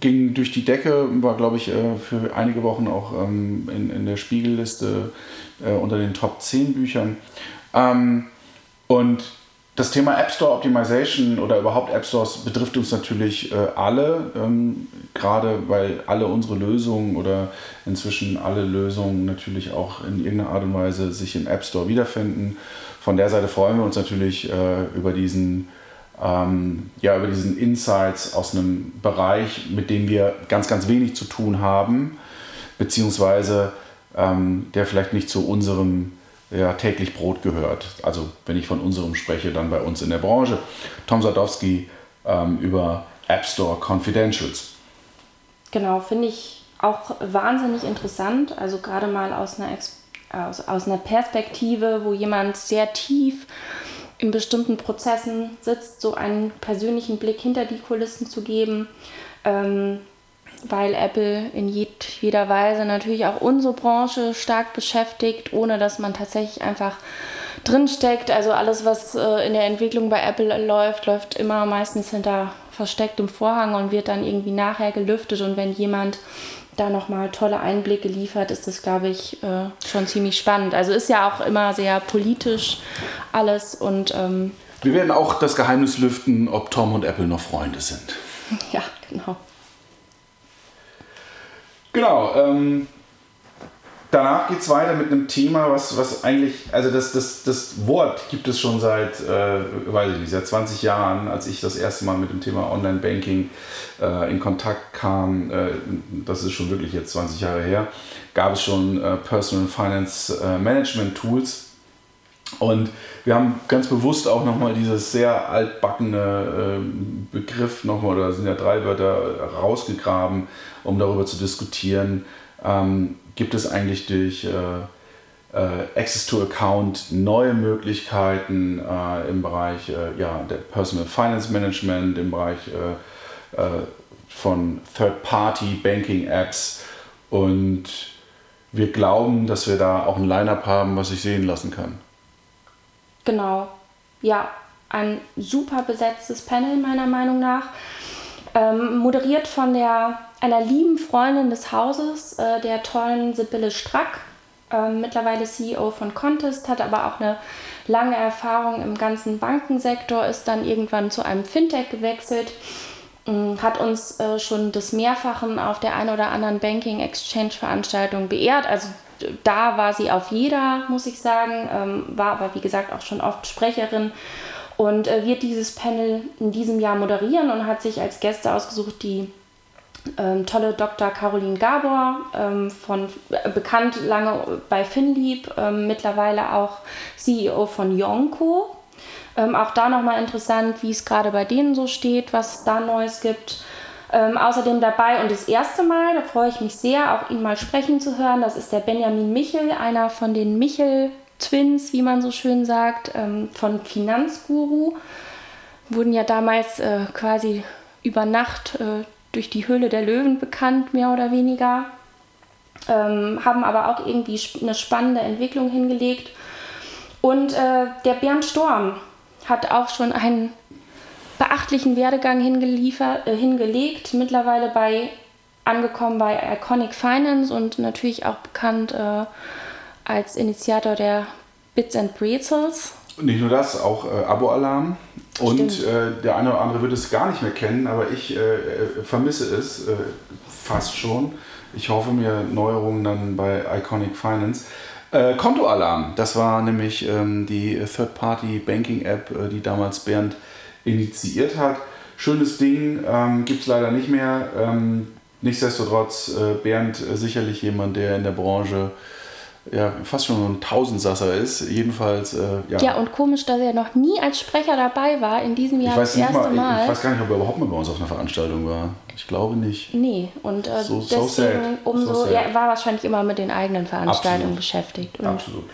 ging durch die Decke, war glaube ich äh, für einige Wochen auch ähm, in, in der Spiegelliste äh, unter den Top 10 Büchern. Ähm, und das Thema App Store Optimization oder überhaupt App Stores betrifft uns natürlich äh, alle, ähm, gerade weil alle unsere Lösungen oder inzwischen alle Lösungen natürlich auch in irgendeiner Art und Weise sich im App Store wiederfinden. Von der Seite freuen wir uns natürlich äh, über diesen ähm, ja, über diesen Insights aus einem Bereich, mit dem wir ganz, ganz wenig zu tun haben, beziehungsweise ähm, der vielleicht nicht zu unserem ja, täglich Brot gehört. Also wenn ich von unserem spreche, dann bei uns in der Branche. Tom Sadowski ähm, über App Store Confidentials. Genau, finde ich auch wahnsinnig interessant. Also gerade mal aus einer Ex aus, aus einer Perspektive, wo jemand sehr tief in bestimmten Prozessen sitzt, so einen persönlichen Blick hinter die Kulissen zu geben, ähm, weil Apple in jeder Weise natürlich auch unsere Branche stark beschäftigt, ohne dass man tatsächlich einfach drinsteckt. Also alles, was äh, in der Entwicklung bei Apple läuft, läuft immer meistens hinter verstecktem Vorhang und wird dann irgendwie nachher gelüftet. Und wenn jemand da nochmal tolle Einblicke liefert, ist das, glaube ich, äh, schon ziemlich spannend. Also ist ja auch immer sehr politisch alles und ähm, wir werden auch das Geheimnis lüften, ob Tom und Apple noch Freunde sind. Ja, genau. Genau. Ähm, danach geht es weiter mit einem Thema, was, was eigentlich, also das, das, das Wort gibt es schon seit, äh, weiß ich nicht, seit 20 Jahren, als ich das erste Mal mit dem Thema Online-Banking äh, in Kontakt kam, äh, das ist schon wirklich jetzt 20 Jahre her, gab es schon äh, Personal Finance äh, Management Tools. Und wir haben ganz bewusst auch nochmal dieses sehr altbackene äh, Begriff nochmal, oder sind ja drei Wörter rausgegraben, um darüber zu diskutieren, ähm, gibt es eigentlich durch äh, äh, Access to Account neue Möglichkeiten äh, im Bereich äh, ja, der Personal Finance Management, im Bereich äh, von Third-Party Banking Apps und wir glauben, dass wir da auch ein Line-up haben, was sich sehen lassen kann. Genau, ja, ein super besetztes Panel meiner Meinung nach. Ähm, moderiert von der, einer lieben Freundin des Hauses, äh, der tollen Sibylle Strack, äh, mittlerweile CEO von Contest, hat aber auch eine lange Erfahrung im ganzen Bankensektor, ist dann irgendwann zu einem Fintech gewechselt, äh, hat uns äh, schon des Mehrfachen auf der einen oder anderen Banking Exchange Veranstaltung beehrt. Also da war sie auf jeder, muss ich sagen, ähm, war aber wie gesagt auch schon oft Sprecherin und äh, wird dieses Panel in diesem Jahr moderieren und hat sich als Gäste ausgesucht die ähm, tolle Dr. Caroline Gabor, ähm, von, äh, bekannt lange bei Finlieb, ähm, mittlerweile auch CEO von Yonko. Ähm, auch da nochmal interessant, wie es gerade bei denen so steht, was es da Neues gibt. Ähm, außerdem dabei und das erste Mal, da freue ich mich sehr, auch ihn mal sprechen zu hören, das ist der Benjamin Michel, einer von den Michel Twins, wie man so schön sagt, ähm, von Finanzguru. Wurden ja damals äh, quasi über Nacht äh, durch die Höhle der Löwen bekannt, mehr oder weniger. Ähm, haben aber auch irgendwie eine spannende Entwicklung hingelegt. Und äh, der Bernd Storm hat auch schon einen beachtlichen Werdegang äh, hingelegt, mittlerweile bei angekommen bei Iconic Finance und natürlich auch bekannt äh, als Initiator der Bits and Brezels. Nicht nur das, auch äh, Abo-Alarm. Und äh, der eine oder andere wird es gar nicht mehr kennen, aber ich äh, äh vermisse es äh, fast schon. Ich hoffe mir Neuerungen dann bei Iconic Finance. Äh, Kontoalarm, das war nämlich ähm, die Third-Party-Banking-App, die damals Bernd initiiert hat. Schönes Ding, ähm, gibt es leider nicht mehr. Ähm, nichtsdestotrotz, Bernd sicherlich jemand, der in der Branche ja, fast schon ein Tausendsasser ist. Jedenfalls, äh, ja. Ja, und komisch, dass er noch nie als Sprecher dabei war, in diesem Jahr das erste mal, mal. Ich, weiß gar nicht, ob er überhaupt mal bei uns auf einer Veranstaltung war. Ich glaube nicht. Nee, und äh, so, deswegen so umso, so ja, er war wahrscheinlich immer mit den eigenen Veranstaltungen Absolut. beschäftigt. Und Absolut.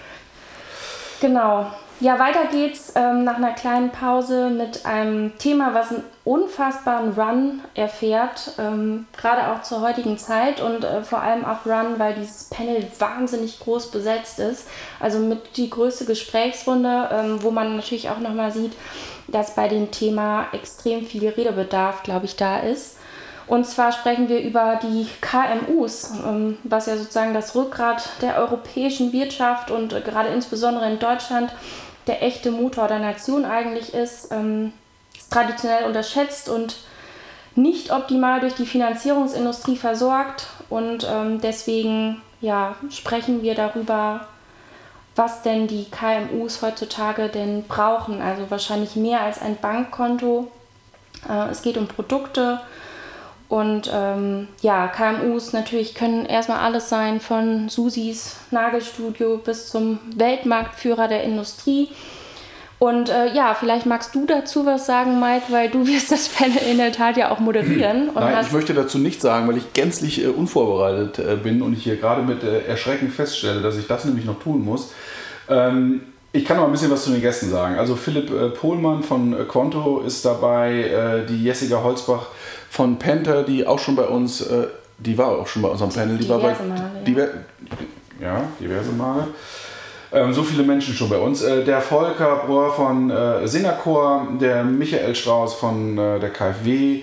Genau. Ja, weiter geht's ähm, nach einer kleinen Pause mit einem Thema, was einen unfassbaren Run erfährt, ähm, gerade auch zur heutigen Zeit und äh, vor allem auch Run, weil dieses Panel wahnsinnig groß besetzt ist. Also mit die größte Gesprächsrunde, ähm, wo man natürlich auch nochmal sieht, dass bei dem Thema extrem viel Redebedarf, glaube ich, da ist. Und zwar sprechen wir über die KMUs, ähm, was ja sozusagen das Rückgrat der europäischen Wirtschaft und äh, gerade insbesondere in Deutschland der echte Motor der Nation eigentlich ist, ähm, ist traditionell unterschätzt und nicht optimal durch die Finanzierungsindustrie versorgt. Und ähm, deswegen ja, sprechen wir darüber, was denn die KMUs heutzutage denn brauchen. Also wahrscheinlich mehr als ein Bankkonto. Äh, es geht um Produkte, und ähm, ja, KMUs natürlich können erstmal alles sein, von Susis Nagelstudio bis zum Weltmarktführer der Industrie. Und äh, ja, vielleicht magst du dazu was sagen, Mike, weil du wirst das Panel in der Tat ja auch moderieren. Nein, ich möchte dazu nichts sagen, weil ich gänzlich äh, unvorbereitet äh, bin und ich hier gerade mit äh, Erschrecken feststelle, dass ich das nämlich noch tun muss. Ähm, ich kann noch ein bisschen was zu den Gästen sagen. Also Philipp äh, Pohlmann von äh, Quanto ist dabei, die Jessica Holzbach von Panther, die auch schon bei uns, die war auch schon bei unserem Panel, die diverse war bei Male, ja. Diver ja, diverse Male. Ähm, so viele Menschen schon bei uns. Äh, der Volker Brohr von äh, Singerchor, der Michael Strauß von äh, der KfW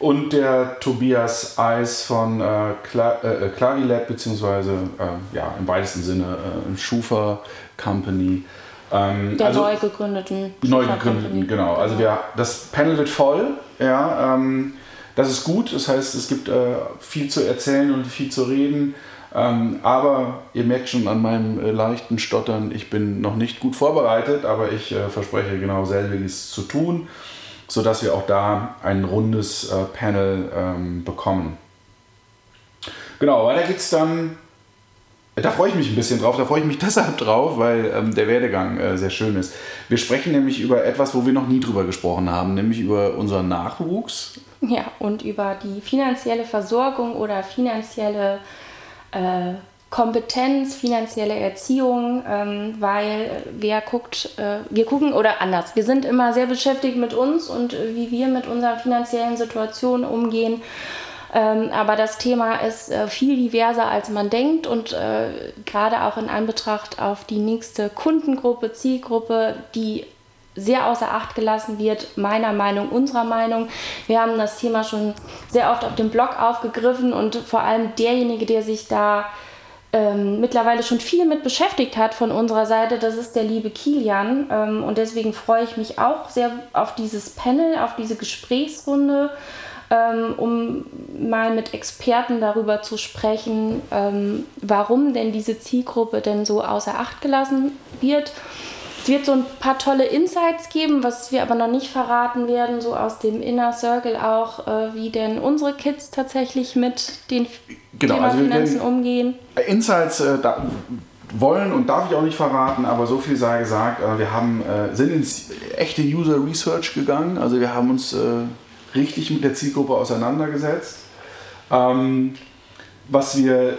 und der Tobias Eis von äh, Cla äh, Clarilab, beziehungsweise äh, ja, im weitesten Sinne äh, Schufa Company. Ähm, der also, neu gegründeten. Neu gegründeten, genau. Also wir, das Panel wird voll. Ja, ähm, das ist gut. Das heißt, es gibt äh, viel zu erzählen und viel zu reden. Ähm, aber ihr merkt schon an meinem äh, leichten Stottern, ich bin noch nicht gut vorbereitet, aber ich äh, verspreche genau selbiges zu tun, sodass wir auch da ein rundes äh, Panel ähm, bekommen. Genau, weiter geht's dann. Da freue ich mich ein bisschen drauf, da freue ich mich deshalb drauf, weil ähm, der Werdegang äh, sehr schön ist. Wir sprechen nämlich über etwas, wo wir noch nie drüber gesprochen haben, nämlich über unseren Nachwuchs. Ja, und über die finanzielle Versorgung oder finanzielle äh, Kompetenz, finanzielle Erziehung, ähm, weil wer guckt, äh, wir gucken oder anders, wir sind immer sehr beschäftigt mit uns und äh, wie wir mit unserer finanziellen Situation umgehen. Ähm, aber das Thema ist äh, viel diverser, als man denkt und äh, gerade auch in Anbetracht auf die nächste Kundengruppe, Zielgruppe, die sehr außer Acht gelassen wird, meiner Meinung, unserer Meinung. Wir haben das Thema schon sehr oft auf dem Blog aufgegriffen und vor allem derjenige, der sich da ähm, mittlerweile schon viel mit beschäftigt hat von unserer Seite, das ist der liebe Kilian. Ähm, und deswegen freue ich mich auch sehr auf dieses Panel, auf diese Gesprächsrunde, ähm, um mal mit Experten darüber zu sprechen, ähm, warum denn diese Zielgruppe denn so außer Acht gelassen wird es wird so ein paar tolle Insights geben, was wir aber noch nicht verraten werden, so aus dem Inner Circle auch, äh, wie denn unsere Kids tatsächlich mit den genau, Thema also Finanzen umgehen. Insights äh, da, wollen und darf ich auch nicht verraten, aber so viel sei gesagt, äh, wir haben, äh, sind ins echte User Research gegangen, also wir haben uns äh, richtig mit der Zielgruppe auseinandergesetzt. Ähm, was wir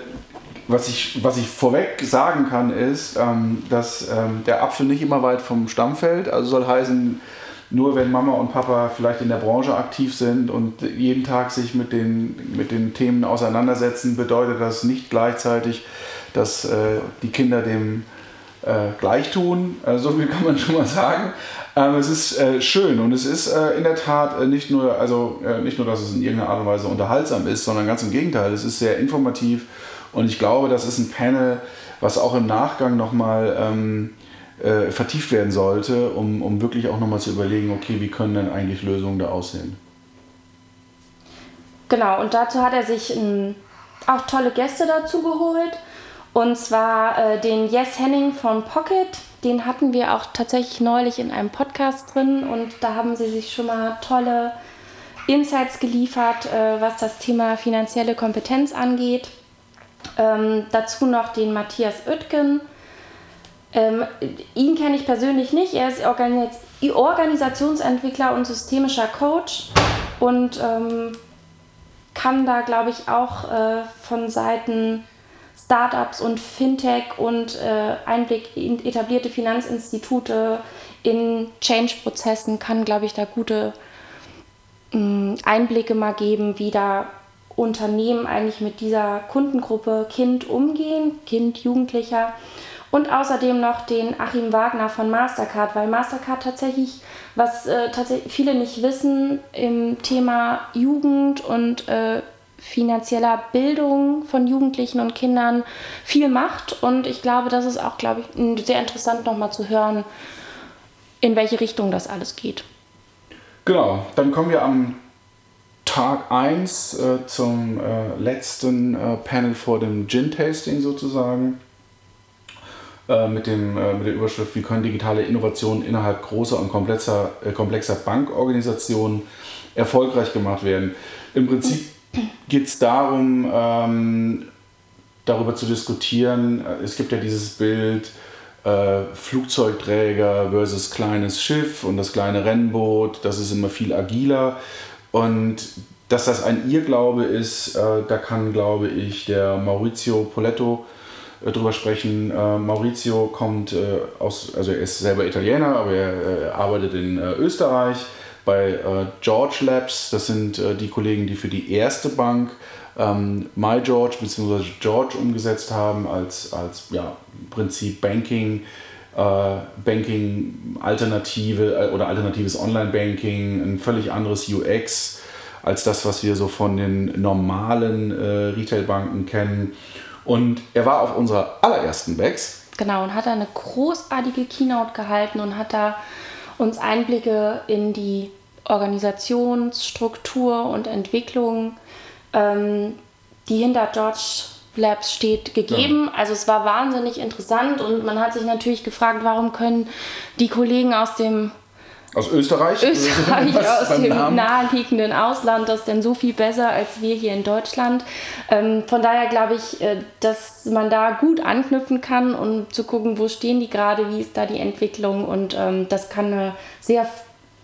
was ich, was ich vorweg sagen kann, ist, ähm, dass ähm, der Apfel nicht immer weit vom Stamm fällt. Also soll heißen, nur wenn Mama und Papa vielleicht in der Branche aktiv sind und jeden Tag sich mit den, mit den Themen auseinandersetzen, bedeutet das nicht gleichzeitig, dass äh, die Kinder dem äh, gleich tun. Also so viel kann man schon mal sagen. Ähm, es ist äh, schön und es ist äh, in der Tat äh, nicht nur, also äh, nicht nur, dass es in irgendeiner Art und Weise unterhaltsam ist, sondern ganz im Gegenteil. Es ist sehr informativ und ich glaube, das ist ein Panel, was auch im Nachgang nochmal ähm, äh, vertieft werden sollte, um, um wirklich auch nochmal zu überlegen, okay, wie können denn eigentlich Lösungen da aussehen? Genau, und dazu hat er sich ähm, auch tolle Gäste dazu geholt. Und zwar äh, den Yes Henning von Pocket. Den hatten wir auch tatsächlich neulich in einem Podcast drin und da haben sie sich schon mal tolle Insights geliefert, äh, was das Thema finanzielle Kompetenz angeht. Ähm, dazu noch den Matthias Oetken. Ähm, ihn kenne ich persönlich nicht. Er ist Organis Organisationsentwickler und systemischer Coach und ähm, kann da, glaube ich, auch äh, von Seiten Startups und Fintech und äh, Einblick in etablierte Finanzinstitute in Change-Prozessen, kann, glaube ich, da gute mh, mm, Einblicke mal geben, wie da Unternehmen eigentlich mit dieser Kundengruppe Kind umgehen, Kind, Jugendlicher. Und außerdem noch den Achim Wagner von Mastercard, weil Mastercard tatsächlich, was äh, tatsächlich viele nicht wissen, im Thema Jugend und äh, finanzieller Bildung von Jugendlichen und Kindern viel macht. Und ich glaube, das ist auch, glaube ich, sehr interessant nochmal zu hören, in welche Richtung das alles geht. Genau, dann kommen wir am Tag 1 äh, zum äh, letzten äh, Panel vor dem Gin-Tasting sozusagen. Äh, mit, dem, äh, mit der Überschrift, wie können digitale Innovationen innerhalb großer und komplexer, äh, komplexer Bankorganisationen erfolgreich gemacht werden. Im Prinzip geht es darum, ähm, darüber zu diskutieren. Es gibt ja dieses Bild, Flugzeugträger versus kleines Schiff und das kleine Rennboot, das ist immer viel agiler. Und dass das ein Irrglaube ist, äh, da kann, glaube ich, der Maurizio Poletto äh, drüber sprechen. Äh, Maurizio kommt aus, also er ist selber Italiener, aber er arbeitet in Österreich bei George Labs. Das sind die Kollegen, die für die erste Bank ähm, MyGeorge bzw. George umgesetzt haben als, als ja, Prinzip Banking. Banking Alternative oder alternatives Online-Banking, ein völlig anderes UX als das, was wir so von den normalen äh, Retailbanken kennen. Und er war auf unserer allerersten Bex. Genau, und hat da eine großartige Keynote gehalten und hat da uns Einblicke in die Organisationsstruktur und Entwicklung, ähm, die hinter George Labs steht, gegeben. Ja. Also es war wahnsinnig interessant und man hat sich natürlich gefragt, warum können die Kollegen aus dem aus Österreich? Österreich, aus dem Namen? naheliegenden Ausland, das denn so viel besser als wir hier in Deutschland. Ähm, von daher glaube ich, äh, dass man da gut anknüpfen kann und zu gucken, wo stehen die gerade, wie ist da die Entwicklung und ähm, das kann eine sehr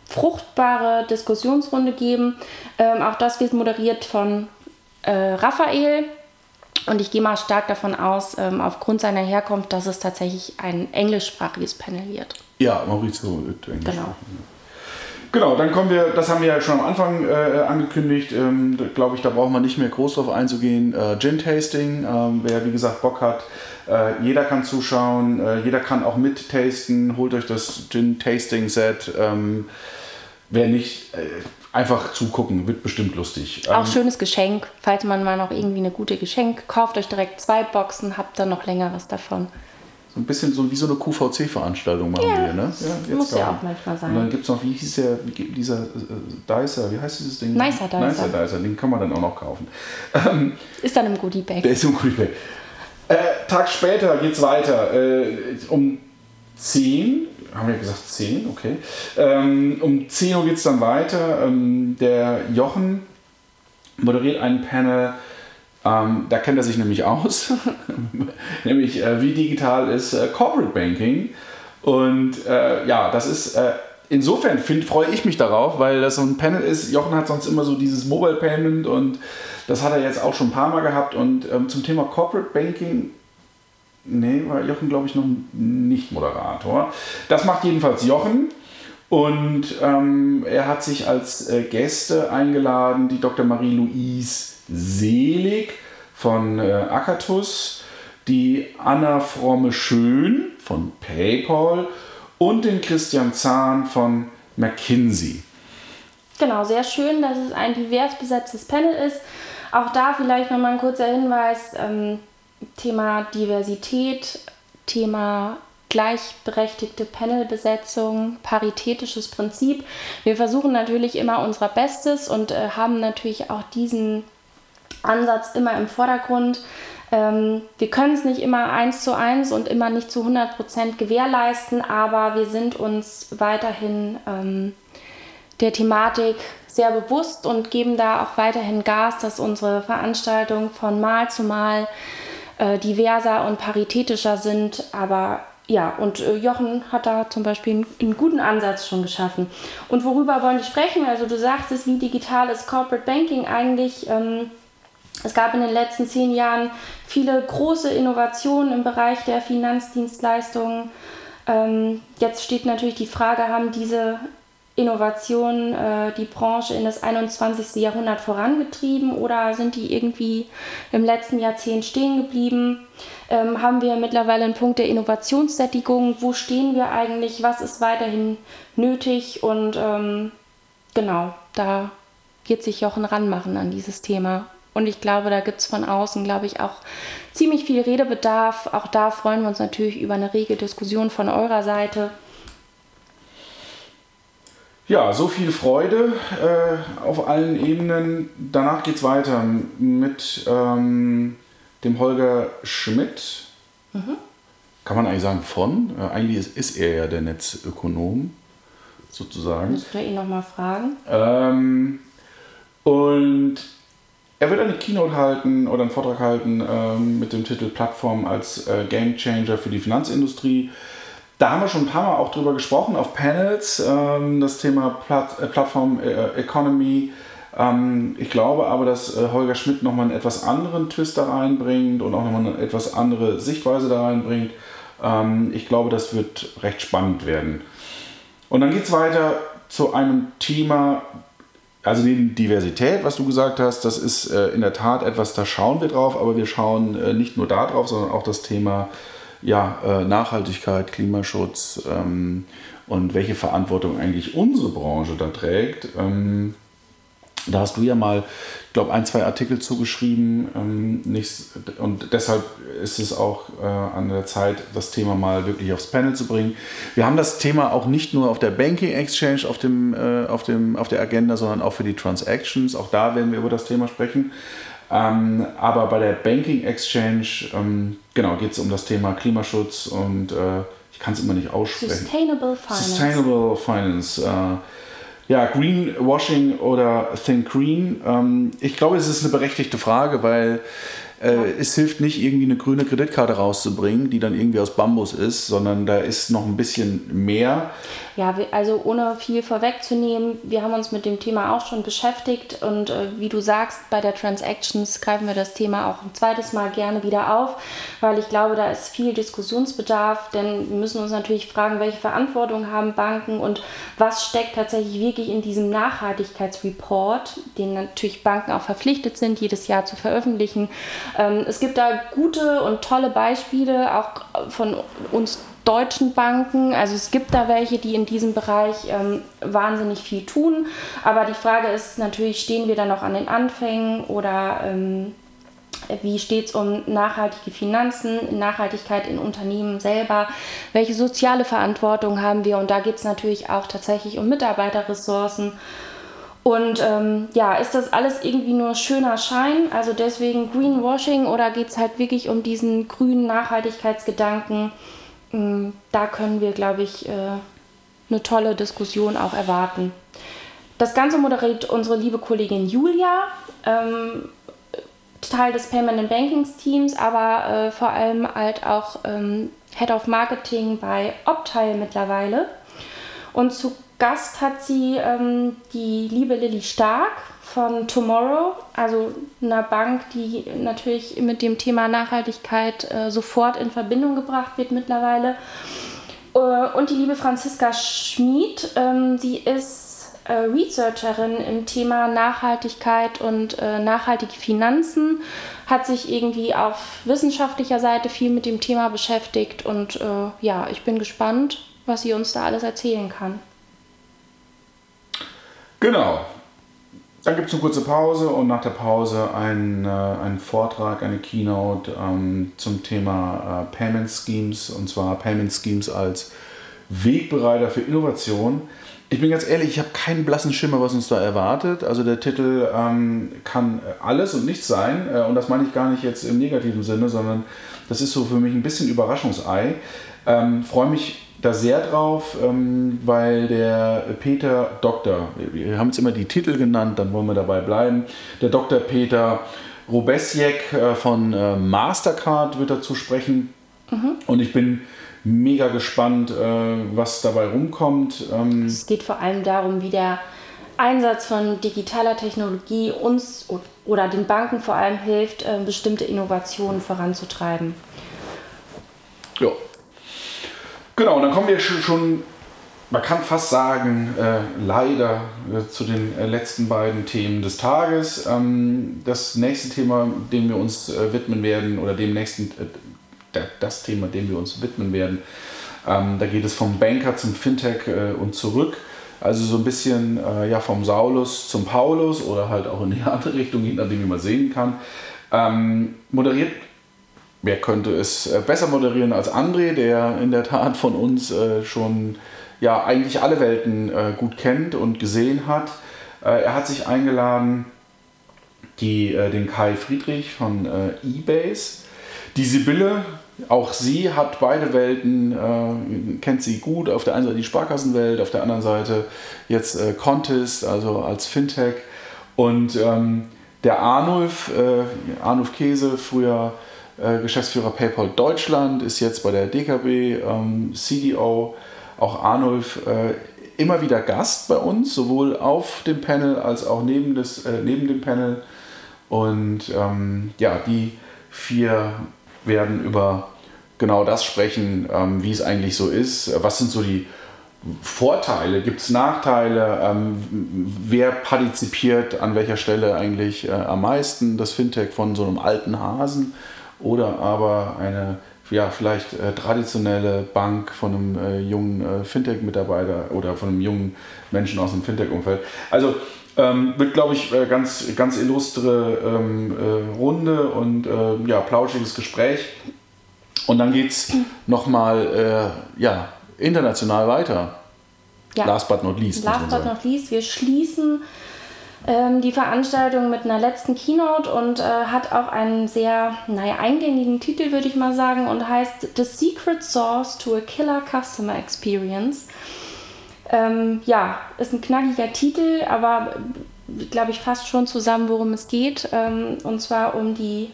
fruchtbare Diskussionsrunde geben. Ähm, auch das wird moderiert von äh, Raphael. Und ich gehe mal stark davon aus, ähm, aufgrund seiner Herkunft, dass es tatsächlich ein englischsprachiges Panel wird. Ja, Maurizio wird Englisch genau. Genau, dann kommen wir, das haben wir ja schon am Anfang äh, angekündigt, ähm, glaube ich, da brauchen wir nicht mehr groß drauf einzugehen. Äh, Gin-Tasting, ähm, wer wie gesagt Bock hat, äh, jeder kann zuschauen, äh, jeder kann auch mit-tasten, holt euch das Gin-Tasting-Set. Ähm, wer nicht, äh, einfach zugucken, wird bestimmt lustig. Auch ähm, schönes Geschenk, falls man mal noch irgendwie eine gute Geschenk kauft, euch direkt zwei Boxen, habt dann noch länger was davon ein bisschen so wie so eine QVC-Veranstaltung machen ja, wir, ne? Ja, muss ja auch manchmal sein. Und dann gibt es noch, wie hieß der, dieser äh, Dicer, wie heißt dieses Ding? Nicer Dicer. Nicer Dicer, den kann man dann auch noch kaufen. Ähm, ist dann im Goodie Bag. Der ist im Goodie Bag. Äh, Tag später geht es weiter. Äh, um 10, haben wir gesagt 10, okay. Ähm, um 10 Uhr geht es dann weiter. Ähm, der Jochen moderiert ein Panel ähm, da kennt er sich nämlich aus, nämlich äh, wie digital ist äh, Corporate Banking. Und äh, ja, das ist äh, insofern freue ich mich darauf, weil das so ein Panel ist. Jochen hat sonst immer so dieses Mobile Payment und das hat er jetzt auch schon ein paar Mal gehabt. Und ähm, zum Thema Corporate Banking, nee, war Jochen glaube ich noch nicht Moderator. Das macht jedenfalls Jochen. Und ähm, er hat sich als äh, Gäste eingeladen, die Dr. Marie-Louise Selig von äh, Akatus, die Anna Fromme Schön von PayPal und den Christian Zahn von McKinsey. Genau, sehr schön, dass es ein divers besetztes Panel ist. Auch da vielleicht nochmal ein kurzer Hinweis: ähm, Thema Diversität, Thema gleichberechtigte Panelbesetzung, paritätisches Prinzip. Wir versuchen natürlich immer unser Bestes und äh, haben natürlich auch diesen Ansatz immer im Vordergrund. Ähm, wir können es nicht immer eins zu eins und immer nicht zu 100 Prozent gewährleisten, aber wir sind uns weiterhin ähm, der Thematik sehr bewusst und geben da auch weiterhin Gas, dass unsere Veranstaltungen von Mal zu Mal äh, diverser und paritätischer sind. Aber ja, und äh, Jochen hat da zum Beispiel einen, einen, guten Ansatz schon geschaffen. Und worüber wollen wir sprechen? Also du sagst es, wie digital ist Corporate Banking eigentlich? Ähm, es gab in den letzten zehn Jahren viele große Innovationen im Bereich der Finanzdienstleistungen. Ähm, jetzt steht natürlich die Frage, haben diese Innovationen äh, die Branche in das 21. Jahrhundert vorangetrieben oder sind die irgendwie im letzten Jahrzehnt stehen geblieben? Ähm, haben wir mittlerweile einen Punkt der Innovationssättigung? Wo stehen wir eigentlich? Was ist weiterhin nötig? Und ähm, genau, da wird sich Jochen ranmachen an dieses Thema. Und ich glaube, da gibt es von außen, glaube ich, auch ziemlich viel Redebedarf. Auch da freuen wir uns natürlich über eine rege Diskussion von eurer Seite. Ja, so viel Freude äh, auf allen Ebenen. Danach geht es weiter mit ähm, dem Holger Schmidt. Mhm. Kann man eigentlich sagen von? Äh, eigentlich ist, ist, er ja der Netzökonom, sozusagen. Müsst ihr ihn nochmal fragen. Ähm, und er wird eine Keynote halten oder einen Vortrag halten ähm, mit dem Titel Plattform als äh, Game Changer für die Finanzindustrie. Da haben wir schon ein paar Mal auch drüber gesprochen auf Panels, ähm, das Thema Platt, äh, Plattform äh, Economy. Ähm, ich glaube aber, dass äh, Holger Schmidt nochmal einen etwas anderen Twist da reinbringt und auch nochmal eine etwas andere Sichtweise da reinbringt. Ähm, ich glaube, das wird recht spannend werden. Und dann geht es weiter zu einem Thema, also die Diversität, was du gesagt hast, das ist äh, in der Tat etwas, da schauen wir drauf, aber wir schauen äh, nicht nur da drauf, sondern auch das Thema ja, äh, Nachhaltigkeit, Klimaschutz ähm, und welche Verantwortung eigentlich unsere Branche da trägt. Ähm, da hast du ja mal, ich glaube, ein, zwei Artikel zugeschrieben. Ähm, nichts, und deshalb ist es auch äh, an der Zeit, das Thema mal wirklich aufs Panel zu bringen. Wir haben das Thema auch nicht nur auf der Banking Exchange auf, dem, äh, auf, dem, auf der Agenda, sondern auch für die Transactions. Auch da werden wir über das Thema sprechen. Ähm, aber bei der Banking Exchange, ähm, genau, geht es um das Thema Klimaschutz und äh, ich kann es immer nicht aussprechen. Sustainable Finance. Sustainable Finance. Äh, ja, Greenwashing oder Think Green. Ähm, ich glaube, es ist eine berechtigte Frage, weil äh, es hilft nicht, irgendwie eine grüne Kreditkarte rauszubringen, die dann irgendwie aus Bambus ist, sondern da ist noch ein bisschen mehr. Ja, also ohne viel vorwegzunehmen, wir haben uns mit dem Thema auch schon beschäftigt und äh, wie du sagst, bei der Transactions greifen wir das Thema auch ein zweites Mal gerne wieder auf, weil ich glaube, da ist viel Diskussionsbedarf, denn wir müssen uns natürlich fragen, welche Verantwortung haben Banken und was steckt tatsächlich wirklich in diesem Nachhaltigkeitsreport, den natürlich Banken auch verpflichtet sind, jedes Jahr zu veröffentlichen. Ähm, es gibt da gute und tolle Beispiele, auch von uns deutschen Banken. Also es gibt da welche, die in diesem Bereich ähm, wahnsinnig viel tun. Aber die Frage ist natürlich, stehen wir da noch an den Anfängen oder ähm, wie steht es um nachhaltige Finanzen, Nachhaltigkeit in Unternehmen selber? Welche soziale Verantwortung haben wir? Und da geht es natürlich auch tatsächlich um Mitarbeiterressourcen. Und ähm, ja, ist das alles irgendwie nur schöner Schein? Also deswegen Greenwashing oder geht es halt wirklich um diesen grünen Nachhaltigkeitsgedanken? Mm, da können wir, glaube ich, äh, eine tolle Diskussion auch erwarten. Das Ganze moderiert unsere liebe Kollegin Julia, ähm, Teil des Payment and Bankings Teams, aber äh, vor allem halt auch ähm, Head of Marketing bei Optile mittlerweile. Und zu Gast hat sie ähm, die liebe Lilly Stark von Tomorrow, also einer Bank, die natürlich mit dem Thema Nachhaltigkeit äh, sofort in Verbindung gebracht wird mittlerweile. Äh, und die liebe Franziska Schmid, ähm, sie ist äh, Researcherin im Thema Nachhaltigkeit und äh, nachhaltige Finanzen, hat sich irgendwie auf wissenschaftlicher Seite viel mit dem Thema beschäftigt und äh, ja, ich bin gespannt, was sie uns da alles erzählen kann. Genau, dann gibt es eine kurze Pause und nach der Pause ein, äh, ein Vortrag, eine Keynote ähm, zum Thema äh, Payment Schemes und zwar Payment Schemes als Wegbereiter für Innovation. Ich bin ganz ehrlich, ich habe keinen blassen Schimmer, was uns da erwartet. Also der Titel ähm, kann alles und nichts sein äh, und das meine ich gar nicht jetzt im negativen Sinne, sondern das ist so für mich ein bisschen Überraschungsei. Ähm, Freue mich da sehr drauf, ähm, weil der Peter Doktor, wir haben jetzt immer die Titel genannt, dann wollen wir dabei bleiben, der Dr. Peter Robesiek äh, von äh, Mastercard wird dazu sprechen. Mhm. Und ich bin mega gespannt, äh, was dabei rumkommt. Ähm, es geht vor allem darum, wie der Einsatz von digitaler Technologie uns oder den Banken vor allem hilft, bestimmte Innovationen voranzutreiben. Ja, Genau, und dann kommen wir schon, man kann fast sagen, äh, leider äh, zu den äh, letzten beiden Themen des Tages. Ähm, das nächste Thema, dem wir uns äh, widmen werden, oder dem nächsten, äh, das Thema, dem wir uns widmen werden, ähm, da geht es vom Banker zum Fintech äh, und zurück. Also so ein bisschen ja, vom Saulus zum Paulus oder halt auch in die andere Richtung, je nachdem, wie man sehen kann. Ähm, moderiert wer könnte es äh, besser moderieren als André, der in der Tat von uns äh, schon ja, eigentlich alle Welten äh, gut kennt und gesehen hat. er hat sich eingeladen, die, den Kai Friedrich von eBase, die Sibylle, auch sie hat beide Welten, kennt sie gut. Auf der einen Seite die Sparkassenwelt, auf der anderen Seite jetzt Contest, also als Fintech. Und ähm, der Arnulf, äh, Arnulf Käse, früher Geschäftsführer PayPal Deutschland, ist jetzt bei der DKB ähm, CDO. Auch Arnulf äh, immer wieder Gast bei uns, sowohl auf dem Panel als auch neben, des, äh, neben dem Panel. Und ähm, ja, die vier werden über genau das sprechen, ähm, wie es eigentlich so ist. Was sind so die Vorteile? Gibt es Nachteile? Ähm, wer partizipiert an welcher Stelle eigentlich äh, am meisten? Das Fintech von so einem alten Hasen oder aber eine ja, vielleicht äh, traditionelle Bank von einem äh, jungen äh, Fintech-Mitarbeiter oder von einem jungen Menschen aus dem Fintech-Umfeld. Also ähm, wird, glaube ich, äh, ganz, ganz illustre ähm, äh, Runde und äh, ja, plauschiges Gespräch. Und dann geht es nochmal ja, international weiter. Ja. Last but not least. Last but not least, wir schließen ähm, die Veranstaltung mit einer letzten Keynote und äh, hat auch einen sehr naja, eingängigen Titel, würde ich mal sagen, und heißt The Secret Source to a Killer Customer Experience. Ähm, ja, ist ein knackiger Titel, aber glaube ich fast schon zusammen, worum es geht. Ähm, und zwar um die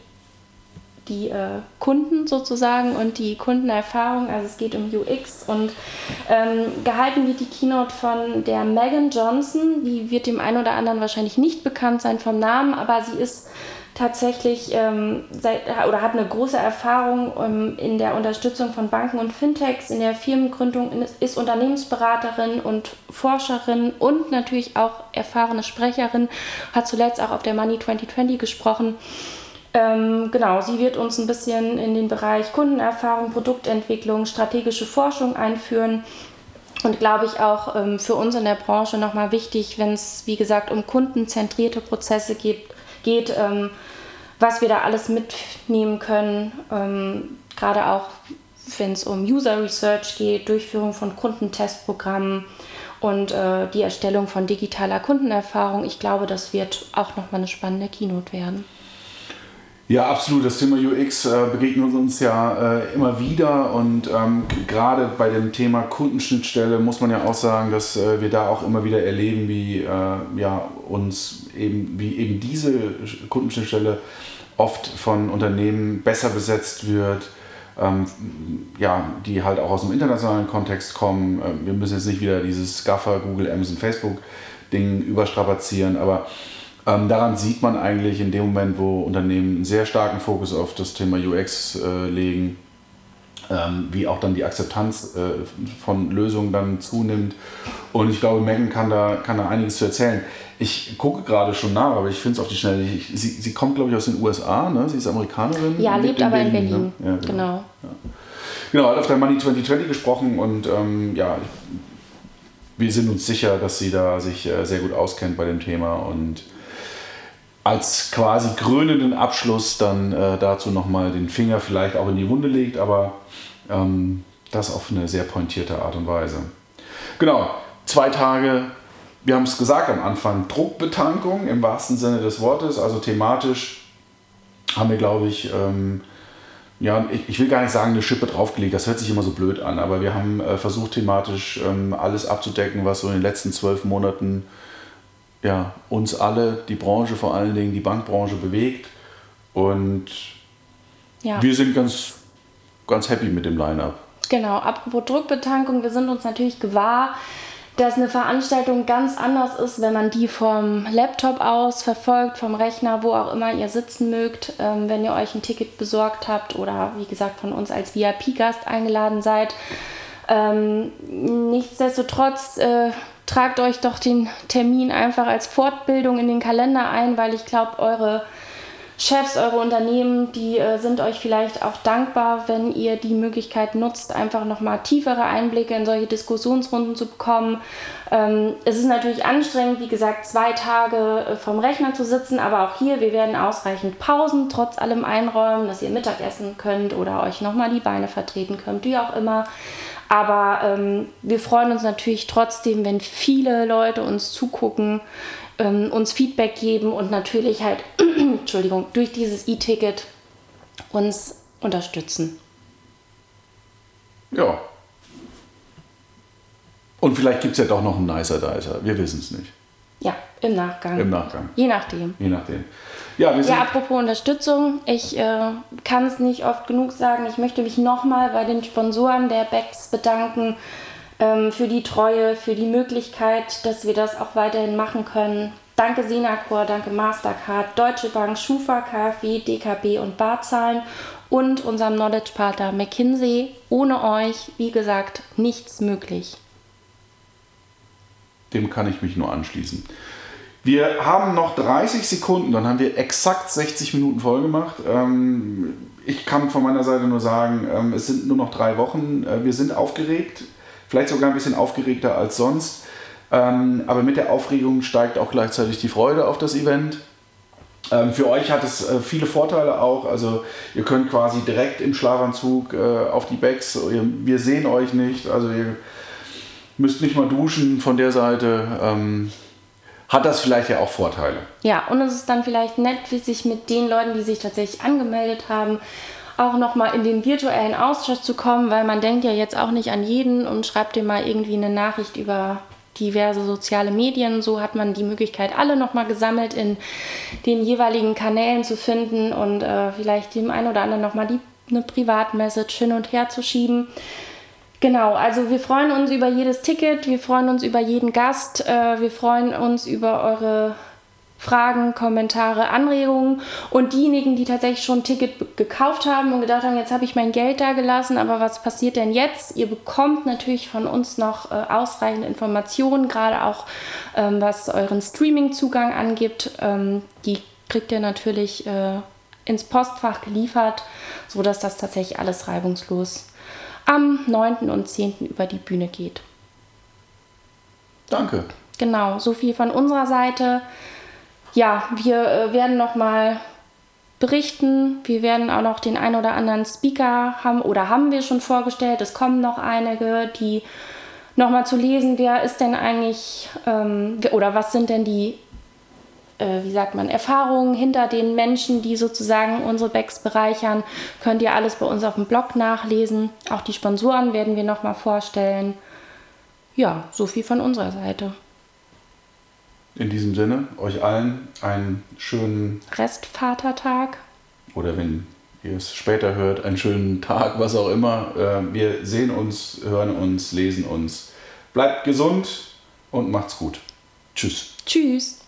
die äh, Kunden sozusagen und die Kundenerfahrung. Also es geht um UX und ähm, gehalten wird die Keynote von der Megan Johnson. Die wird dem einen oder anderen wahrscheinlich nicht bekannt sein vom Namen, aber sie ist tatsächlich ähm, seit, oder hat eine große Erfahrung ähm, in der Unterstützung von Banken und Fintechs, in der Firmengründung, ist Unternehmensberaterin und Forscherin und natürlich auch erfahrene Sprecherin, hat zuletzt auch auf der Money 2020 gesprochen ähm, genau, sie wird uns ein bisschen in den Bereich Kundenerfahrung, Produktentwicklung, strategische Forschung einführen. Und glaube ich auch ähm, für uns in der Branche nochmal wichtig, wenn es, wie gesagt, um kundenzentrierte Prozesse geht, geht ähm, was wir da alles mitnehmen können. Ähm, gerade auch, wenn es um User Research geht, Durchführung von Kundentestprogrammen und äh, die Erstellung von digitaler Kundenerfahrung. Ich glaube, das wird auch nochmal eine spannende Keynote werden. Ja, absolut. Das Thema UX äh, begegnet uns ja äh, immer wieder und ähm, gerade bei dem Thema Kundenschnittstelle muss man ja auch sagen, dass äh, wir da auch immer wieder erleben, wie äh, ja, uns eben, wie eben diese Kundenschnittstelle oft von Unternehmen besser besetzt wird, ähm, ja, die halt auch aus dem internationalen Kontext kommen. Ähm, wir müssen jetzt nicht wieder dieses Scuffer, Google, Amazon, Facebook Ding überstrapazieren, aber ähm, daran sieht man eigentlich in dem Moment, wo Unternehmen einen sehr starken Fokus auf das Thema UX äh, legen, ähm, wie auch dann die Akzeptanz äh, von Lösungen dann zunimmt. Und ich glaube, Megan kann da, kann da einiges zu erzählen. Ich gucke gerade schon nach, aber ich finde es auf die Schnelle. Ich, sie, sie kommt, glaube ich, aus den USA, ne? sie ist Amerikanerin. Ja, lebt in aber Berlin, in Berlin. Ne? Ja, genau. Genau. Ja. genau, hat auf der Money 2020 gesprochen und ähm, ja, wir sind uns sicher, dass sie da sich äh, sehr gut auskennt bei dem Thema und als quasi krönenden Abschluss dann äh, dazu nochmal den Finger vielleicht auch in die Wunde legt, aber ähm, das auf eine sehr pointierte Art und Weise. Genau, zwei Tage, wir haben es gesagt am Anfang, Druckbetankung im wahrsten Sinne des Wortes, also thematisch haben wir, glaube ich, ähm, ja, ich, will gar nicht sagen, eine Schippe draufgelegt, das hört sich immer so blöd an, aber wir haben äh, versucht, thematisch ähm, alles abzudecken, was so in den letzten zwölf Monaten ja, uns alle, die Branche vor allen Dingen, die Bankbranche bewegt. Und ja. wir sind ganz, ganz happy mit dem Line-up. Genau, apropos Druckbetankung, wir sind uns natürlich gewahr, dass eine Veranstaltung ganz anders ist, wenn man die vom Laptop aus verfolgt, vom Rechner, wo auch immer ihr sitzen mögt, ähm, wenn ihr euch ein Ticket besorgt habt oder wie gesagt von uns als VIP-Gast eingeladen seid. Ähm, nichtsdestotrotz äh, tragt euch doch den Termin einfach als Fortbildung in den Kalender ein, weil ich glaube, eure Chefs, eure Unternehmen, die äh, sind euch vielleicht auch dankbar, wenn ihr die Möglichkeit nutzt, einfach nochmal tiefere Einblicke in solche Diskussionsrunden zu bekommen. Ähm, es ist natürlich anstrengend, wie gesagt, zwei Tage äh, vom Rechner zu sitzen, aber auch hier, wir werden ausreichend Pausen trotz allem einräumen, dass ihr Mittagessen könnt oder euch nochmal die Beine vertreten könnt, wie auch immer. Aber ähm, wir freuen uns natürlich trotzdem, wenn viele Leute uns zugucken, ähm, uns Feedback geben und natürlich halt, Entschuldigung, durch dieses E-Ticket uns unterstützen. Ja. Und vielleicht gibt es ja doch noch einen nicer Dicer. Wir wissen es nicht. Ja, im Nachgang. Im Nachgang. Je nachdem. Je nachdem. Ja, wir sind Ja, apropos Unterstützung, ich äh, kann es nicht oft genug sagen. Ich möchte mich nochmal bei den Sponsoren der Becks bedanken ähm, für die Treue, für die Möglichkeit, dass wir das auch weiterhin machen können. Danke Senacor, danke Mastercard, Deutsche Bank, Schufa, KfW, DKB und Barzahlen und unserem Knowledge-Partner McKinsey. Ohne euch, wie gesagt, nichts möglich. Dem kann ich mich nur anschließen. Wir haben noch 30 Sekunden, dann haben wir exakt 60 Minuten voll gemacht. Ähm, ich kann von meiner Seite nur sagen, ähm, es sind nur noch drei Wochen. Äh, wir sind aufgeregt, vielleicht sogar ein bisschen aufgeregter als sonst. Ähm, aber mit der Aufregung steigt auch gleichzeitig die Freude auf das Event. Für euch hat es äh, viele Vorteile auch. Also ihr könnt quasi direkt im Schlafanzug äh, auf die Backs. Wir sehen euch nicht. Also ihr müsst nicht mal duschen von der Seite. Hat das vielleicht ja auch Vorteile. Ja, und es ist dann vielleicht nett, sich mit den Leuten, die sich tatsächlich angemeldet haben, auch nochmal in den virtuellen Austausch zu kommen, weil man denkt ja jetzt auch nicht an jeden und schreibt dir mal irgendwie eine Nachricht über diverse soziale Medien. So hat man die Möglichkeit, alle nochmal gesammelt in den jeweiligen Kanälen zu finden und äh, vielleicht dem einen oder anderen nochmal eine Privatmessage hin und her zu schieben. Genau, also wir freuen uns über jedes Ticket, wir freuen uns über jeden Gast, äh, wir freuen uns über eure Fragen, Kommentare, Anregungen und diejenigen, die tatsächlich schon ein Ticket gekauft haben und gedacht haben, jetzt habe ich mein Geld da gelassen, aber was passiert denn jetzt? Ihr bekommt natürlich von uns noch äh, ausreichende Informationen, gerade auch ähm, was euren Streaming-Zugang angibt. Ähm, die kriegt ihr natürlich äh, ins Postfach geliefert, sodass das tatsächlich alles reibungslos am 9. und 10. über die Bühne geht. Danke. Genau, so viel von unserer Seite. Ja, wir äh, werden nochmal berichten. Wir werden auch noch den ein oder anderen Speaker haben oder haben wir schon vorgestellt. Es kommen noch einige, die nochmal zu lesen, wer ist denn eigentlich ähm, oder was sind denn die, äh, wie sagt man, Erfahrungen hinter den Menschen, die sozusagen unsere Backs bereichern. Könnt ihr alles bei uns auf dem Blog nachlesen. Auch die Sponsoren werden wir nochmal vorstellen. Ja, so viel von unserer Seite. In diesem Sinne, euch allen einen schönen Restvatertag. oder wenn ihr es später hört, einen schönen Tag, was auch immer. Äh, Wir sehen uns, hören uns, lesen uns. Bleibt gesund und macht's gut. Tschüss. Tschüss.